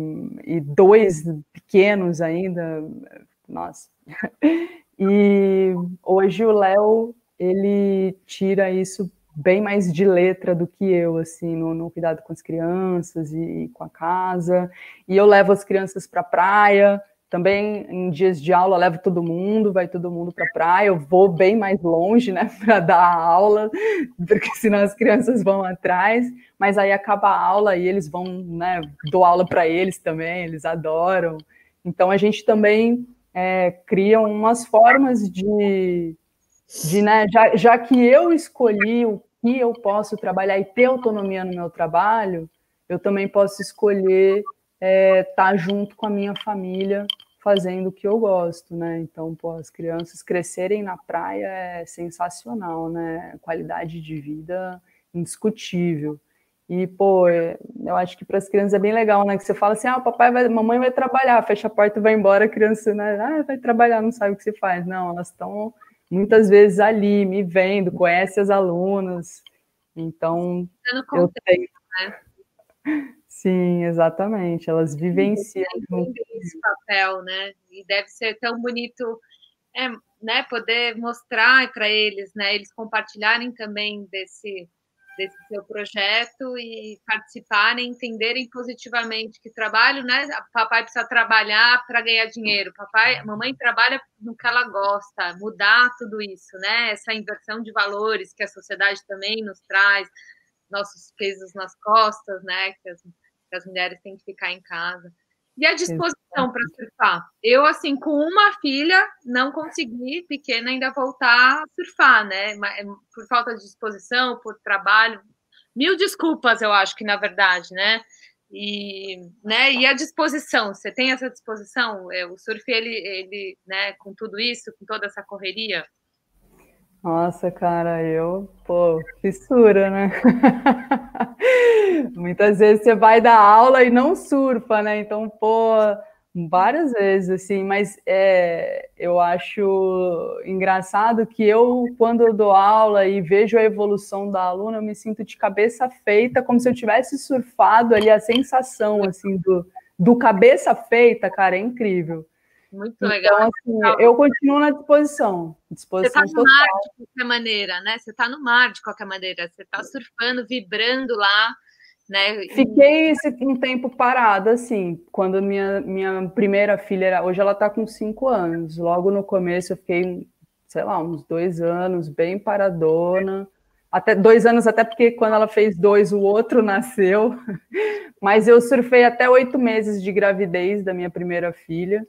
E dois pequenos ainda, nossa. E hoje o Léo ele tira isso bem mais de letra do que eu, assim, no, no cuidado com as crianças e, e, com a casa. E eu levo as crianças para a praia, também em dias de aula levo todo mundo, vai todo mundo para a praia. Eu vou bem mais longe, né, para dar aula, porque senão as crianças vão atrás. Mas aí acaba a aula e eles vão, né, dou aula para eles também, eles adoram. Então a gente também é, cria umas formas de de, né, já, já que eu escolhi o que eu posso trabalhar e ter autonomia no meu trabalho, eu também posso escolher estar é, tá junto com a minha família fazendo o que eu gosto, né? Então, pô, as crianças crescerem na praia é sensacional, né? Qualidade de vida indiscutível. E, pô, é, eu acho que para as crianças é bem legal, né? Que você fala assim, ah, papai vai, mamãe vai trabalhar, fecha a porta e vai embora, a criança, né? Ah, vai trabalhar, não sabe o que você faz. Não, elas estão muitas vezes ali, me vendo, conhece as alunas. Então, eu tenho. Né? Sim, exatamente. Elas vivenciam esse papel, né? E deve ser tão bonito, é, né? Poder mostrar para eles, né? Eles compartilharem também desse desse seu projeto e participarem, entenderem positivamente que trabalho, né? Papai precisa trabalhar para ganhar dinheiro, papai, mamãe trabalha no que ela gosta, mudar tudo isso, né? Essa inversão de valores que a sociedade também nos traz, nossos pesos nas costas, né? Que as, que as mulheres têm que ficar em casa. E a disposição para surfar? Eu, assim, com uma filha, não consegui, pequena, ainda voltar a surfar, né? É, por falta de disposição, por trabalho. Mil desculpas, eu acho que, na verdade, né? E, né, e a disposição, você tem essa disposição? É, o surf, ele, ele, né, com tudo isso, com toda essa correria, nossa, cara, eu, pô, fissura, né? Muitas vezes você vai dar aula e não surfa, né? Então, pô, várias vezes, assim, mas é, eu acho engraçado que eu, quando eu dou aula e vejo a evolução da aluna, eu me sinto de cabeça feita, como se eu tivesse surfado ali, a sensação, assim, do, do cabeça feita, cara, é incrível. Muito então, legal. Assim, eu continuo na disposição. disposição você está no mar de qualquer maneira, né? Você está no mar de qualquer maneira. Você está surfando, vibrando lá. Né? Fiquei esse, um tempo parada, assim, quando minha, minha primeira filha era. Hoje ela está com cinco anos. Logo no começo eu fiquei, sei lá, uns dois anos, bem paradona. até dois anos, até porque quando ela fez dois, o outro nasceu. Mas eu surfei até oito meses de gravidez da minha primeira filha.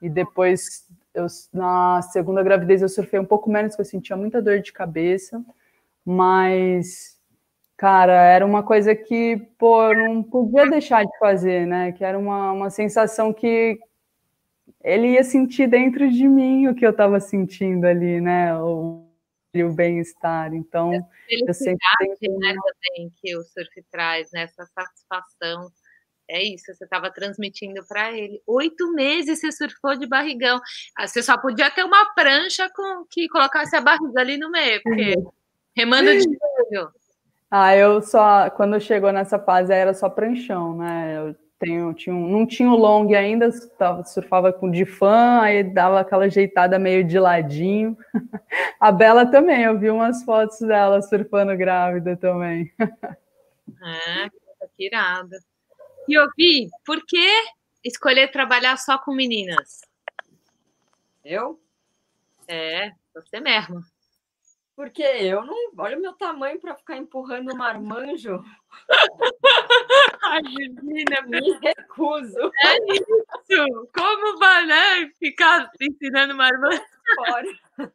E depois, eu, na segunda gravidez, eu surfei um pouco menos, porque eu sentia muita dor de cabeça. Mas, cara, era uma coisa que, pô, eu não podia deixar de fazer, né? Que era uma, uma sensação que ele ia sentir dentro de mim o que eu estava sentindo ali, né? O, o bem-estar. Então, eu sempre tenho... né, também que o surf traz, né? Essa satisfação. É isso, você estava transmitindo para ele. Oito meses você surfou de barrigão. Ah, você só podia ter uma prancha com que colocasse a barriga ali no meio, porque uhum. remando de olho. Ah, eu só, quando chegou nessa fase, era só pranchão, né? Eu tenho, tinha um, não tinha o long ainda, tava, surfava com de fã, aí dava aquela ajeitada meio de ladinho. A Bela também, eu vi umas fotos dela surfando grávida também. É, que irada. E ouvi, por que escolher trabalhar só com meninas? Eu? É, você mesmo. Porque eu não. Olha o meu tamanho para ficar empurrando marmanjo. Ai, menina, me recuso. É isso. Como vai, né? Ficar ensinando marmanjo? Fora.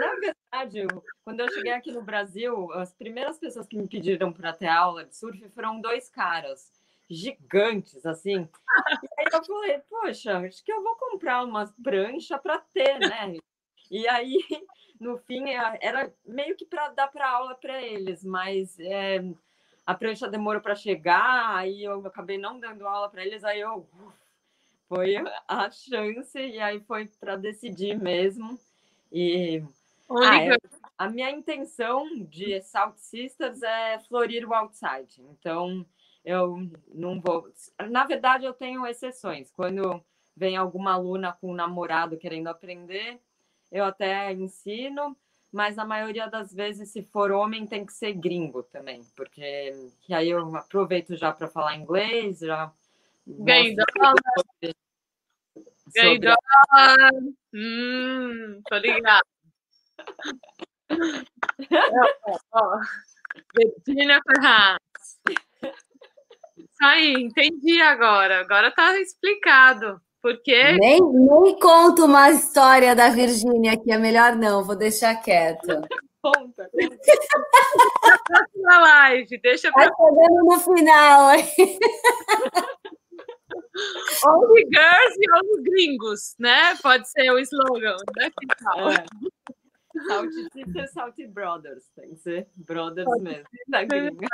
Na verdade, quando eu cheguei aqui no Brasil, as primeiras pessoas que me pediram para ter aula de surf foram dois caras gigantes, assim. E aí eu falei, poxa, acho que eu vou comprar umas pranchas para ter, né? E aí no fim é, era meio que para dar para aula para eles, mas é, a prancha demorou para chegar, aí eu acabei não dando aula para eles, aí eu foi a chance e aí foi para decidir mesmo e ah, é, a minha intenção de South Sisters é florir o outside, então eu não vou. Na verdade, eu tenho exceções. Quando vem alguma aluna com um namorado querendo aprender, eu até ensino, mas na maioria das vezes, se for homem, tem que ser gringo também, porque que aí eu aproveito já para falar inglês, já. Ganhei dólar. Ganhei dólar. Hum, tô ligado. Virginia Ferraz. Isso aí, entendi agora. Agora tá explicado. Porque. Nem, nem conto uma história da Virgínia aqui, é melhor não, vou deixar quieto. Conta. Na live, deixa pra. Tá chegando no final, hein? Only girls e only gringos, né? Pode ser o slogan, né? É. Salt Sister, Salt Brothers. Tem que ser brothers mesmo, da gringa.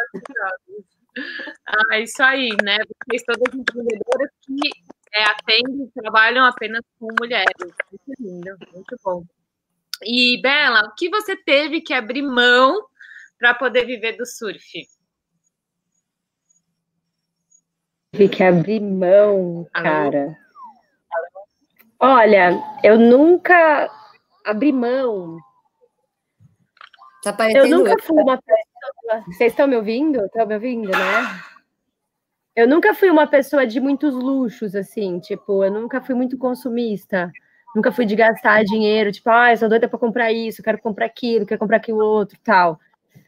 Ah, isso aí, né? Vocês todas empreendedoras que é, atendem, trabalham apenas com mulheres. Muito lindo, muito bom. E, Bela, o que você teve que abrir mão para poder viver do surf? Tive que abrir mão, cara. Olha, eu nunca abri mão. Tá eu nunca fui uma pessoa. Vocês estão me ouvindo? Estão me ouvindo, né? Eu nunca fui uma pessoa de muitos luxos, assim, tipo, eu nunca fui muito consumista. Nunca fui de gastar dinheiro, tipo, ah, eu sou doida para comprar isso, quero comprar aquilo, quero comprar aquilo outro, tal.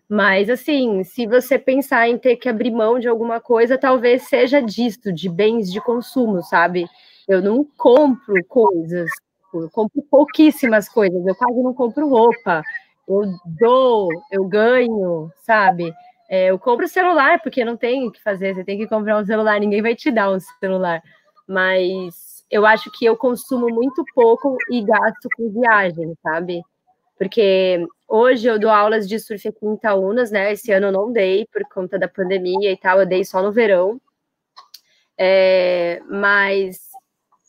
Mas, assim, se você pensar em ter que abrir mão de alguma coisa, talvez seja disto, de bens de consumo, sabe? Eu não compro coisas, eu compro pouquíssimas coisas, eu quase não compro roupa, eu dou, eu ganho, sabe? É, eu compro celular porque não tem o que fazer, você tem que comprar um celular, ninguém vai te dar um celular. Mas eu acho que eu consumo muito pouco e gasto com viagem, sabe? Porque hoje eu dou aulas de surf aqui em Itaúnas, né? Esse ano eu não dei por conta da pandemia e tal, eu dei só no verão. É, mas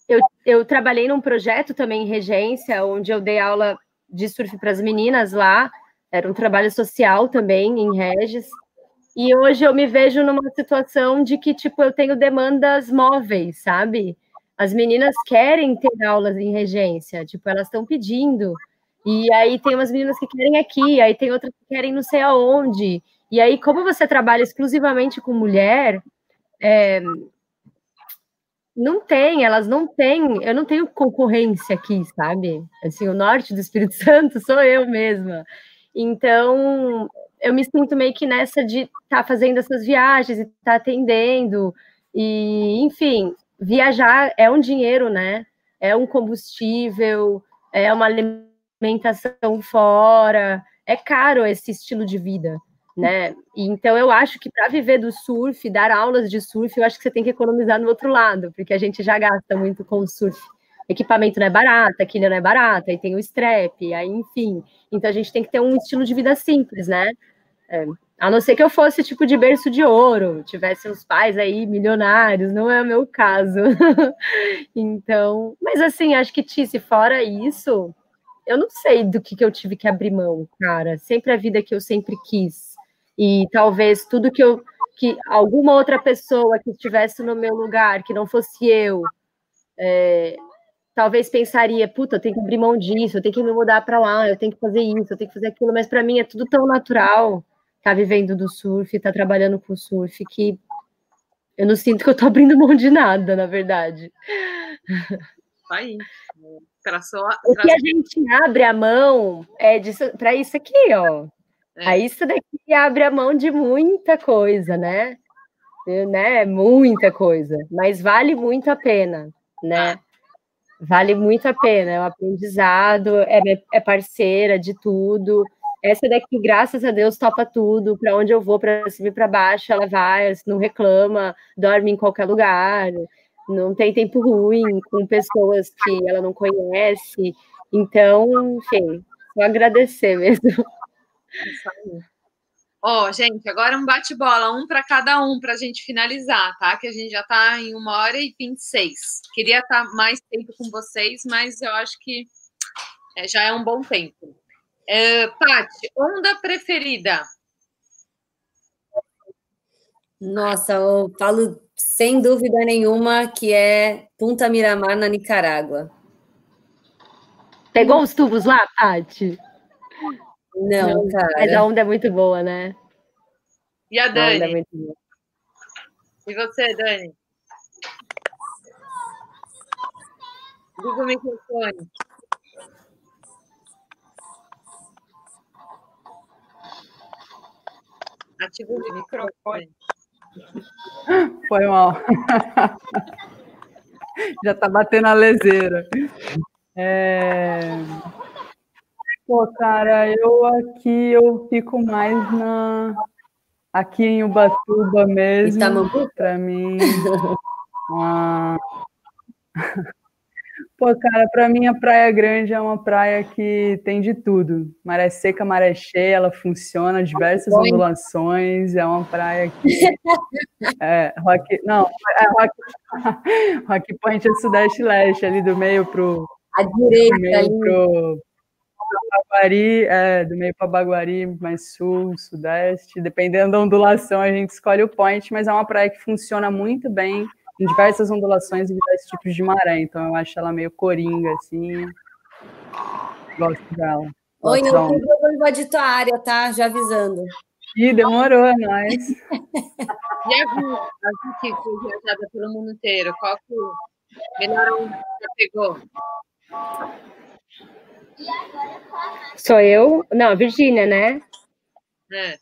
eu, eu trabalhei num projeto também em regência, onde eu dei aula de surf para as meninas lá. Era um trabalho social também em Regis. E hoje eu me vejo numa situação de que, tipo, eu tenho demandas móveis, sabe? As meninas querem ter aulas em regência, tipo, elas estão pedindo. E aí tem umas meninas que querem aqui, aí tem outras que querem não sei aonde. E aí, como você trabalha exclusivamente com mulher, é, não tem, elas não têm, eu não tenho concorrência aqui, sabe? Assim, o norte do Espírito Santo sou eu mesma. Então, eu me sinto meio que nessa de estar tá fazendo essas viagens e estar tá atendendo. E, enfim, viajar é um dinheiro, né? É um combustível, é uma alimentação fora, é caro esse estilo de vida, né? Então eu acho que para viver do surf, dar aulas de surf, eu acho que você tem que economizar no outro lado, porque a gente já gasta muito com o surf. Equipamento não é barato, a quilha não é barata, aí tem o strap, aí enfim. Então a gente tem que ter um estilo de vida simples, né? É, a não ser que eu fosse tipo de berço de ouro, tivesse uns pais aí milionários, não é o meu caso. então, mas assim, acho que Tice, fora isso, eu não sei do que, que eu tive que abrir mão, cara. Sempre a vida que eu sempre quis. E talvez tudo que eu que alguma outra pessoa que estivesse no meu lugar, que não fosse eu, é, talvez pensaria, puta, eu tenho que abrir mão disso, eu tenho que me mudar para lá, eu tenho que fazer isso, eu tenho que fazer aquilo, mas para mim é tudo tão natural tá vivendo do surf, tá trabalhando com surf, que eu não sinto que eu tô abrindo mão de nada, na verdade. Aí. Traçou, traçou. O que a gente abre a mão é para isso aqui, ó. É. Aí isso daqui abre a mão de muita coisa, né? né? Muita coisa, mas vale muito a pena, né? Ah. Vale muito a pena, é um aprendizado, é, é parceira de tudo. Essa daqui, graças a Deus, topa tudo. Para onde eu vou, para cima e para baixo, ela vai, não reclama, dorme em qualquer lugar, não tem tempo ruim com pessoas que ela não conhece. Então, enfim, só agradecer mesmo. Ó, oh, gente, agora um bate-bola, um para cada um, para a gente finalizar, tá? Que a gente já está em uma hora e vinte e seis. Queria estar tá mais tempo com vocês, mas eu acho que é, já é um bom tempo. É, Paty, onda preferida? Nossa, eu falo sem dúvida nenhuma que é Punta Miramar, na Nicarágua. Pegou os tubos lá, Paty? Não, cara. Mas a onda é muito boa, né? E a Dani? A é muito boa. E você, Dani? Liga o microfone. Ativa o microfone. Foi mal. Já tá batendo a leseira. É... Pô, cara, eu aqui eu fico mais na aqui em Ubatuba mesmo. Para mim. Uma... Pô, cara, para mim a Praia Grande é uma praia que tem de tudo. Maré seca, maré cheia, ela funciona, diversas Point. ondulações, é uma praia que... É, rock... Não, é rock... rock Point é sudeste leste, ali do meio pro... A direita do meio ali. Pro... Baguari, é, do meio para Baguari, mais sul, sudeste, dependendo da ondulação, a gente escolhe o point, mas é uma praia que funciona muito bem em diversas ondulações e diversos tipos de maré. Então eu acho ela meio coringa, assim. Gosto dela. Oi, não vou invadir tua área, tá? Já avisando. Ih, demorou, é nóis. e a Ju, a Ju que foi viajada pelo mundo inteiro, qual que o melhor um já pegou? Sou eu? Não, Virgínia, né? É.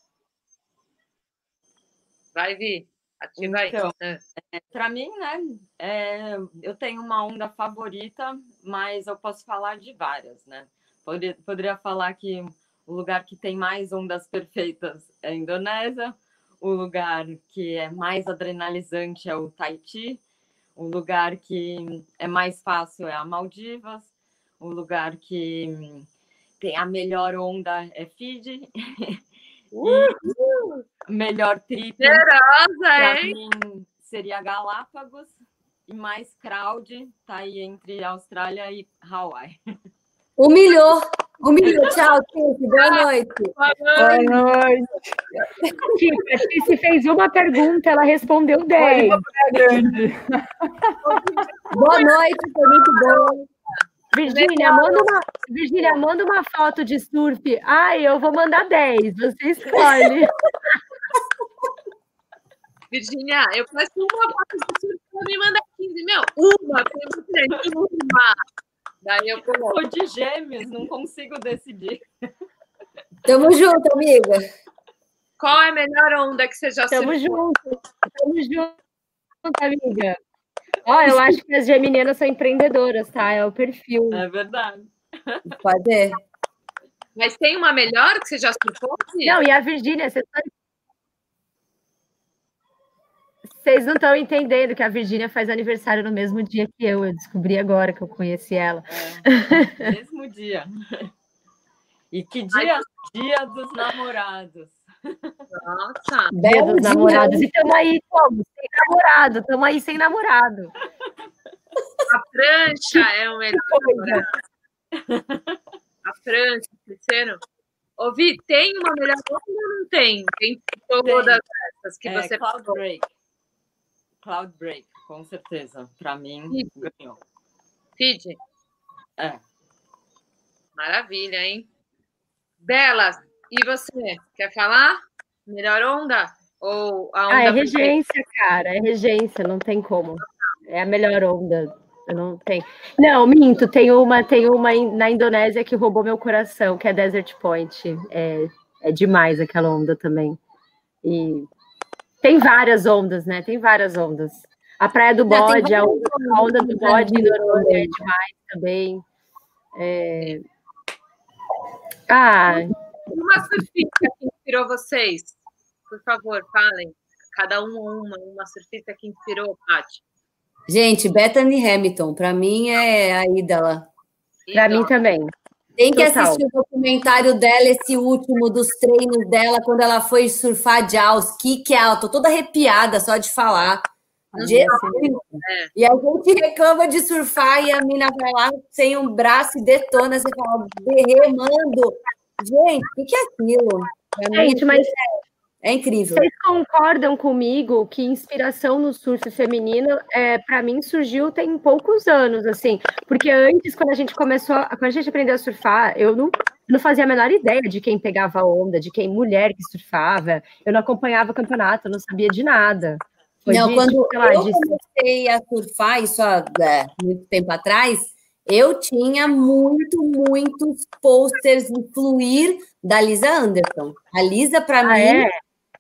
Vai, vir. Ativa então, aí. É. Para mim, né, é, eu tenho uma onda favorita, mas eu posso falar de várias, né? Poderia, poderia falar que o lugar que tem mais ondas perfeitas é a Indonésia, o lugar que é mais adrenalizante é o Tahiti, o lugar que é mais fácil é a Maldivas, o lugar que tem a melhor onda é Fiji. Melhor trip para mim seria Galápagos e mais crowd tá aí entre Austrália e Hawaii. Humilhou, humilhou. Tchau, Tiff. Boa noite. Boa noite. A Tiff fez uma pergunta, ela respondeu 10. Boa noite, foi muito bom. Virgínia, manda uma, Virgínia, manda uma foto de surf. Ai, eu vou mandar 10, você escolhe. Virgínia, eu faço uma foto de surf, você me manda 15. Meu, uma, uma. Daí eu coloco. Sou de gêmeos, não consigo decidir. Tamo junto, amiga. Qual é a melhor onda que você já Tamo surfou? junto, tamo junto, amiga. Ó, eu acho que as geminianas são empreendedoras, tá? É o perfil. É verdade. Pode. Mas tem uma melhor que você já surfou? Não, e a Virgínia, você tá... Vocês não estão entendendo que a Virgínia faz aniversário no mesmo dia que eu. Eu descobri agora que eu conheci ela. É, mesmo dia. E que dia? Dia dos namorados. Nossa! Dia dos namorados. E estamos aí como? Sem namorado. Estamos aí sem namorado. A prancha é o melhor. A prancha, terceiro. Ouvi, tem uma melhor ou não tem? Tem todas essas que é, você Cloud Break. Cloud Break, com certeza. Para mim, Feed. ganhou. Feed? É. Maravilha, hein? Bela, e você? Quer falar? Melhor onda? Ou a onda ah, é regência, cara. É regência, não tem como. É a melhor onda. Eu não tem. Não, minto. Tem uma, tem uma na Indonésia que roubou meu coração, que é Desert Point. É, é demais aquela onda também. E tem várias ondas, né? Tem várias ondas. A Praia do Bode, a onda, a onda do Bode em é demais também. É... Ah. Uma surfista que inspirou vocês? Por favor, falem. Cada um uma, uma surfista que inspirou, Paty. Gente, Bethany Hamilton, para mim é a ídola. Para mim também. Tem que Total. assistir o documentário dela, esse último dos treinos dela, quando ela foi surfar de alto. Que que é? Tô toda arrepiada só de falar. De... É. E a gente reclama de surfar e a mina vai lá sem um braço e detona, você fala, remando. Gente, o que, é aquilo? Gente, mas é incrível. Vocês concordam comigo que inspiração no surf feminino, é, para mim, surgiu tem poucos anos, assim, porque antes, quando a gente começou, quando a gente aprendeu a surfar, eu não, não fazia a menor ideia de quem pegava onda, de quem mulher que surfava, eu não acompanhava o campeonato, eu não sabia de nada. Foi não, de, quando lá, eu comecei a surfar, isso há é, muito tempo atrás, eu tinha muito, muitos posters de fluir da Lisa Anderson. A Lisa, para ah, mim, é?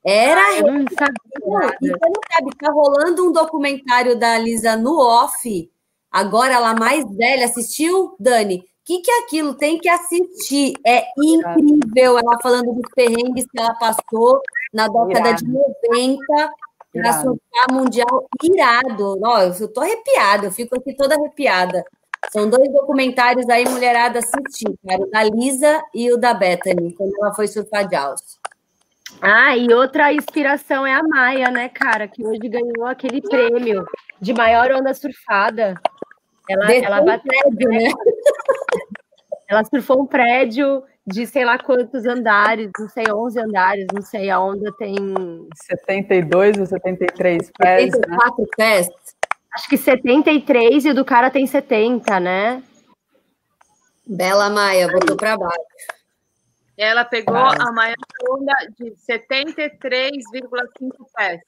Era. Ah, eu não sabia. E você não sabe, tá rolando um documentário da Lisa no off. Agora ela mais velha. Assistiu, Dani? O que, que é aquilo? Tem que assistir. É incrível ela falando dos perrengues que ela passou na década Irado. de 90 para surfar mundial irado. Ó, eu tô arrepiada, eu fico aqui toda arrepiada. São dois documentários aí, mulherada assistir, cara, o da Lisa e o da Bethany, quando ela foi surfar de alça. Ah, e outra inspiração é a Maia, né, cara, que hoje ganhou aquele prêmio de maior onda surfada. Ela, ela bateu, prédio, né? Ela surfou um prédio de sei lá quantos andares, não sei, 11 andares, não sei, a onda tem 72 ou 73 pés, 74 né? pés. Acho que 73 e o do cara tem 70, né? Bela Maia, botou para baixo. Ela pegou ah. a maior onda de 73,5 pés.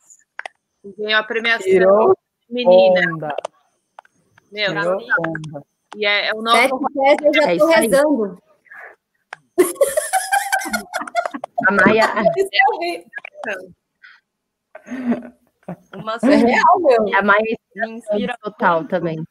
Ganhou a premiação Tirou menina. Onda. Meu, Tirou onda. E é, é o nosso. Sete pés eu já estou é rezando. A Maia. Uma é real, meu. A Maia me inspira total também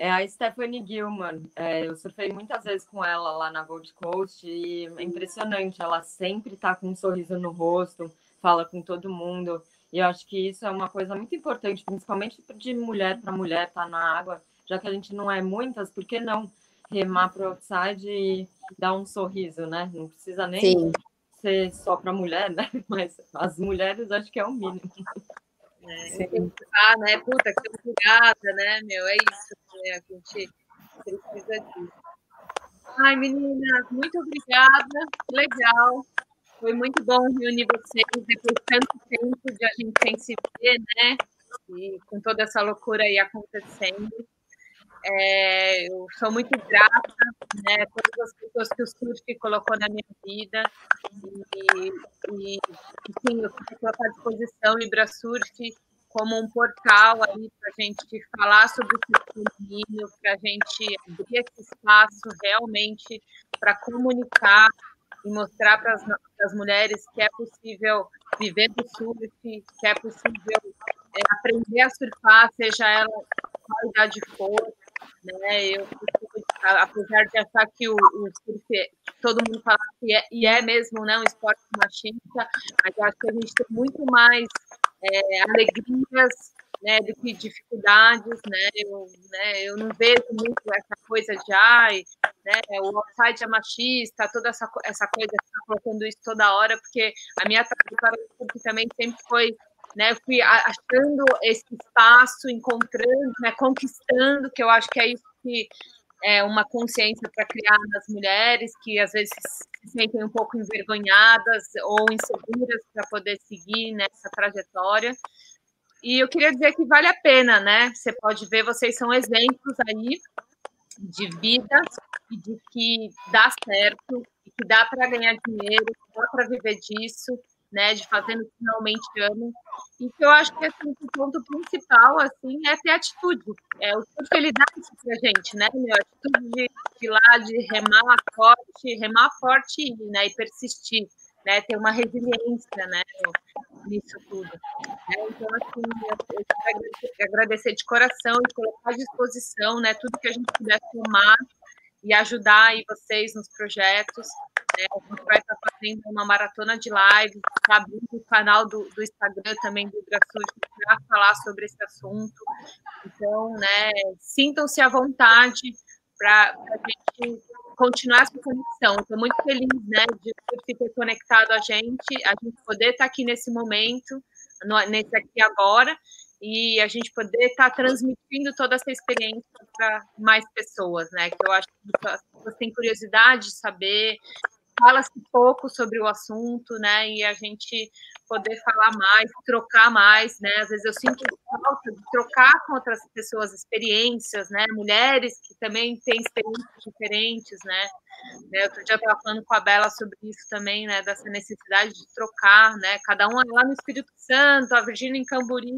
é a Stephanie Gilman. É, eu surfei muitas vezes com ela lá na Gold Coast e é impressionante. Ela sempre está com um sorriso no rosto, fala com todo mundo. E eu acho que isso é uma coisa muito importante, principalmente de mulher para mulher estar tá na água, já que a gente não é muitas, por que não remar para o outside e dar um sorriso, né? Não precisa nem Sim. Ser só para mulher, né? Mas as mulheres acho que é o mínimo. É, ah, né? Puta, que obrigada, né, meu? É isso, né? A gente precisa disso. Ai, meninas, muito obrigada. Legal. Foi muito bom reunir vocês depois de tanto tempo de a gente sem se ver, né? E com toda essa loucura aí acontecendo. É, eu sou muito grata, né, todas as pessoas que o surf colocou na minha vida e, e eu colocar à disposição Ibrasurf como um portal ali para a gente falar sobre o feminino, para a gente abrir esse espaço realmente para comunicar e mostrar para as mulheres que é possível viver do surf, que é possível é, aprender a surfar, seja ela qual idade for, né? Eu, apesar de achar que o, o surf, todo mundo fala que é, e é mesmo né, um esporte machista, mas acho que a gente tem muito mais é, alegrias né, do que dificuldades, né, eu, né, eu não vejo muito essa coisa de, ai, né, o offside é machista, toda essa, essa coisa que está colocando isso toda hora, porque a minha trajetória também sempre foi, né, fui achando esse espaço, encontrando, né, conquistando, que eu acho que é isso que é uma consciência para criar nas mulheres que às vezes se sentem um pouco envergonhadas ou inseguras para poder seguir nessa trajetória. E eu queria dizer que vale a pena, né? Você pode ver, vocês são exemplos aí de vida e de que dá certo, e que dá para ganhar dinheiro, dá para viver disso, né? De fazendo que realmente amam. E que eu acho que assim, o ponto principal assim, é ter atitude. É o que ele dá isso pra gente, né? Meu, atitude de, de lá, de remar forte, remar forte né, e persistir né, ter uma resiliência, né, nisso tudo. Né? Então, assim, eu, quero agradecer de coração e colocar à disposição, né, tudo que a gente puder tomar e ajudar aí vocês nos projetos. Né? A gente vai estar fazendo uma maratona de lives, está abrindo o canal do, do Instagram também do Grassude para falar sobre esse assunto. Então, né, sintam-se à vontade para a gente continuar essa conexão. Estou muito feliz, né, de ter conectado a gente, a gente poder estar aqui nesse momento, nesse aqui agora, e a gente poder estar transmitindo toda essa experiência para mais pessoas, né? Que eu acho que as pessoas têm curiosidade de saber, fala-se pouco sobre o assunto, né? E a gente poder falar mais, trocar mais, né? Às vezes eu sinto falta de trocar com outras pessoas experiências, né? Mulheres que também têm experiências diferentes, né? né outro eu estava falando com a Bela sobre isso também, né? Dessa necessidade de trocar, né? Cada um lá no Espírito Santo, a Virgínia em Camburi,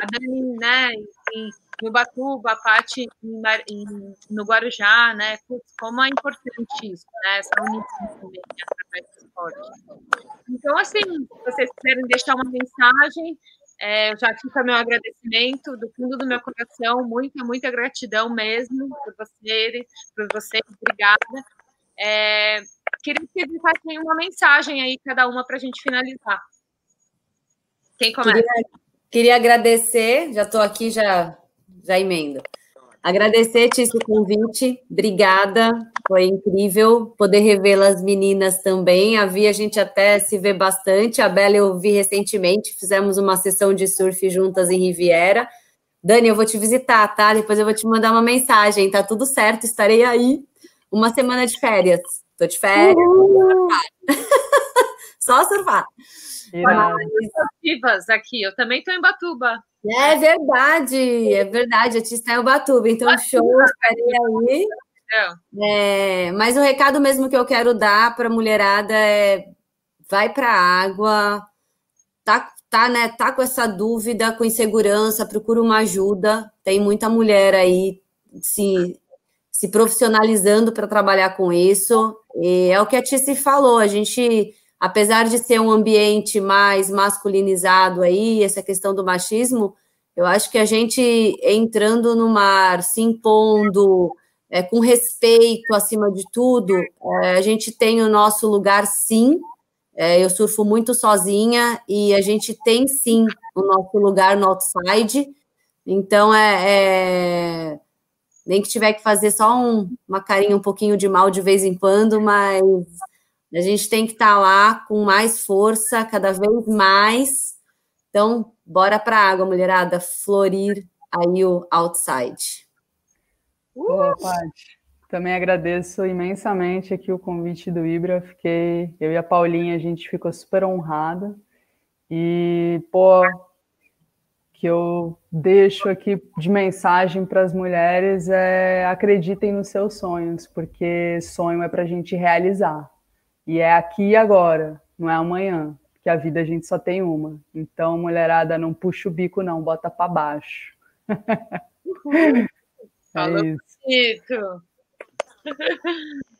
a Dani, né? Em, no Batuba, a Paty no Guarujá, né? Putz, como é importante isso, né? Essa união também através do esporte. Então, assim, se vocês quiserem deixar uma mensagem, é, já fica meu agradecimento do fundo do meu coração, muita, muita gratidão mesmo por vocês, por vocês, obrigada. É, queria que vocês deixassem uma mensagem aí, cada uma, para a gente finalizar. Quem começa? Queria, queria agradecer, já estou aqui, já já emendo. Agradecer, Tício, o convite. Obrigada. Foi incrível poder revê-la as meninas também. Havia a gente até se vê bastante. A Bela eu vi recentemente. Fizemos uma sessão de surf juntas em Riviera. Dani, eu vou te visitar, tá? Depois eu vou te mandar uma mensagem. Tá tudo certo, estarei aí. Uma semana de férias. Tô de férias. Só surfar. Mas, aqui, eu também estou em Batuba. É verdade, é verdade. A Tia está em Ubatuba, então Batuba. show, estarei aí. É, mas o recado mesmo que eu quero dar para a mulherada é vai para a água, tá, tá, né, tá com essa dúvida, com insegurança, procura uma ajuda. Tem muita mulher aí se, se profissionalizando para trabalhar com isso. E é o que a Tice falou, a gente apesar de ser um ambiente mais masculinizado aí, essa questão do machismo, eu acho que a gente entrando no mar, se impondo, é, com respeito acima de tudo, é, a gente tem o nosso lugar sim. É, eu surfo muito sozinha e a gente tem sim o nosso lugar no outside. Então é, é nem que tiver que fazer só um, uma carinha um pouquinho de mal de vez em quando, mas a gente tem que estar tá lá com mais força, cada vez mais. Então, bora para a água, mulherada, florir aí o outside. Boa, Paty. Também agradeço imensamente aqui o convite do Ibra. Fiquei, eu e a Paulinha, a gente ficou super honrada. E, pô, que eu deixo aqui de mensagem para as mulheres é acreditem nos seus sonhos, porque sonho é para a gente realizar. E é aqui e agora, não é amanhã, que a vida a gente só tem uma. Então, mulherada, não puxa o bico, não, bota para baixo. é Falou isso. bonito.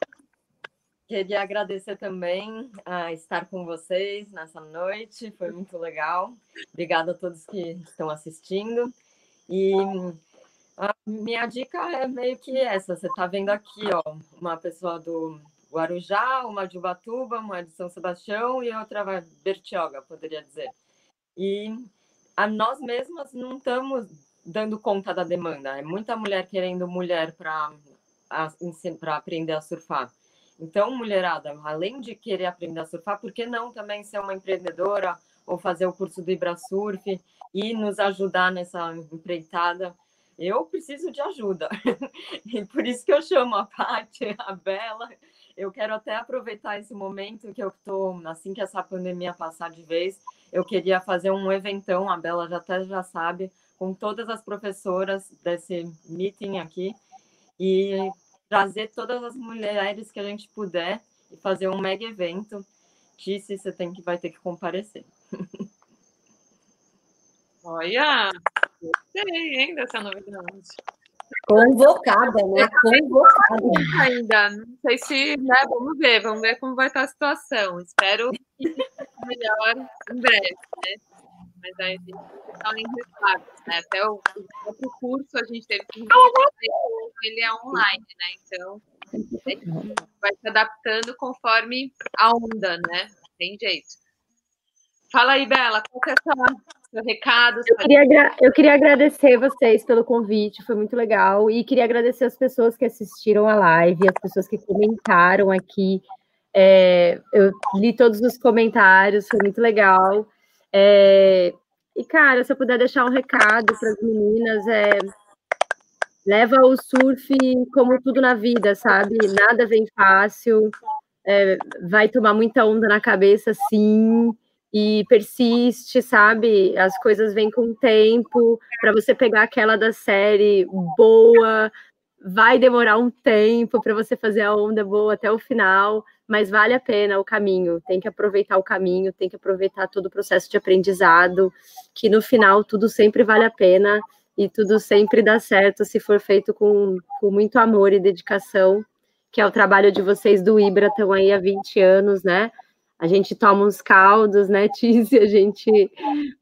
queria agradecer também a estar com vocês nessa noite, foi muito legal. Obrigada a todos que estão assistindo. E a minha dica é meio que essa: você está vendo aqui, ó, uma pessoa do Guarujá, uma de Ubatuba, uma de São Sebastião e outra Bertioga, poderia dizer. E a nós mesmas não estamos dando conta da demanda. É muita mulher querendo mulher para aprender a surfar. Então, mulherada, além de querer aprender a surfar, por que não também ser uma empreendedora ou fazer o curso do Ibrasurf e nos ajudar nessa empreitada? Eu preciso de ajuda. e por isso que eu chamo a Paty, a Bela eu quero até aproveitar esse momento que eu estou, assim que essa pandemia passar de vez, eu queria fazer um eventão, a Bela já até já sabe, com todas as professoras desse meeting aqui e trazer todas as mulheres que a gente puder e fazer um mega evento. Disse, você tem que vai ter que comparecer. Olha, gostei, hein, dessa novidade. Convocada, né? Convocada. Ainda, não sei se, né? Vamos ver, vamos ver como vai estar a situação. Espero que melhor em breve, né? Mas aí a gente está em resultados, né? Até o próprio curso a gente teve que ele é online, né? Então vai se adaptando conforme a onda, né? Tem jeito. Fala aí, Bela, qual que é a sua seu recado. Eu queria, eu queria agradecer vocês pelo convite, foi muito legal. E queria agradecer as pessoas que assistiram a live, as pessoas que comentaram aqui. É, eu li todos os comentários, foi muito legal. É, e, cara, se eu puder deixar um recado para as meninas, é leva o surf como tudo na vida, sabe? Nada vem fácil, é, vai tomar muita onda na cabeça, sim e persiste, sabe? As coisas vêm com o tempo. Para você pegar aquela da série boa, vai demorar um tempo para você fazer a onda boa até o final, mas vale a pena o caminho. Tem que aproveitar o caminho, tem que aproveitar todo o processo de aprendizado, que no final tudo sempre vale a pena e tudo sempre dá certo se for feito com, com muito amor e dedicação, que é o trabalho de vocês do Ibra, estão aí há 20 anos, né? A gente toma uns caldos, né, Tícia? A gente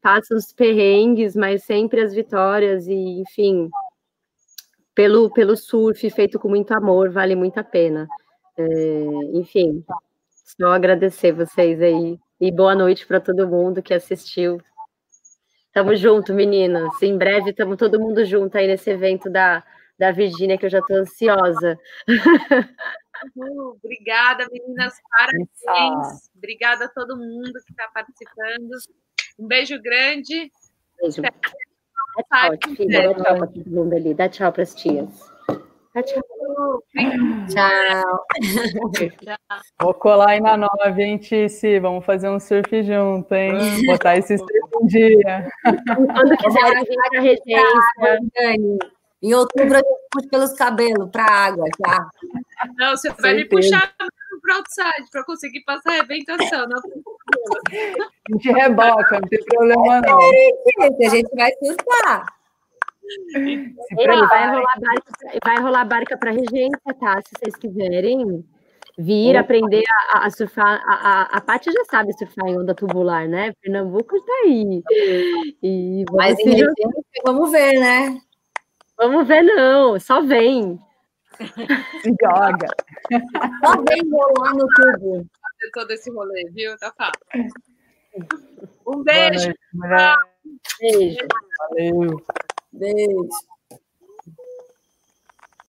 passa uns perrengues, mas sempre as vitórias e, enfim, pelo, pelo surf feito com muito amor, vale muito a pena. É, enfim, só agradecer vocês aí e boa noite para todo mundo que assistiu. Tamo junto, meninas. Em breve estamos todo mundo junto aí nesse evento da, da Virgínia, que eu já estou ansiosa. Obrigada, meninas. Parabéns. Obrigada a todo mundo que está participando. Um beijo grande. Beijo. Dá tchau, filha. Dá tchau para todo mundo ali. Dá tchau para as tias. Dá tchau. Tchau. Vou colar aí na nove, hein, Tice? Vamos fazer um surf junto, hein? Botar esse surf um dia. Quando quiser vir a regência. Em outubro a gente puxa pelos cabelos para a água, tá? Não, você vai me puxar para o outside para conseguir passar a arrebentação. Não a gente reboca, não tem problema não. É, a gente vai surfar. Ele vai rolar barca, vai rolar barca para regência, tá? Se vocês quiserem vir Opa. aprender a, a surfar. A, a, a Paty já sabe surfar em onda tubular, né? Pernambuco está aí. E Mas em regência, vamos ver, né? Vamos ver, não, só vem. Joga. Só vem rolar no tubo. Fazer todo esse rolê, viu? Tá fácil. Um beijo. Noite, beijo. Valeu. Beijo.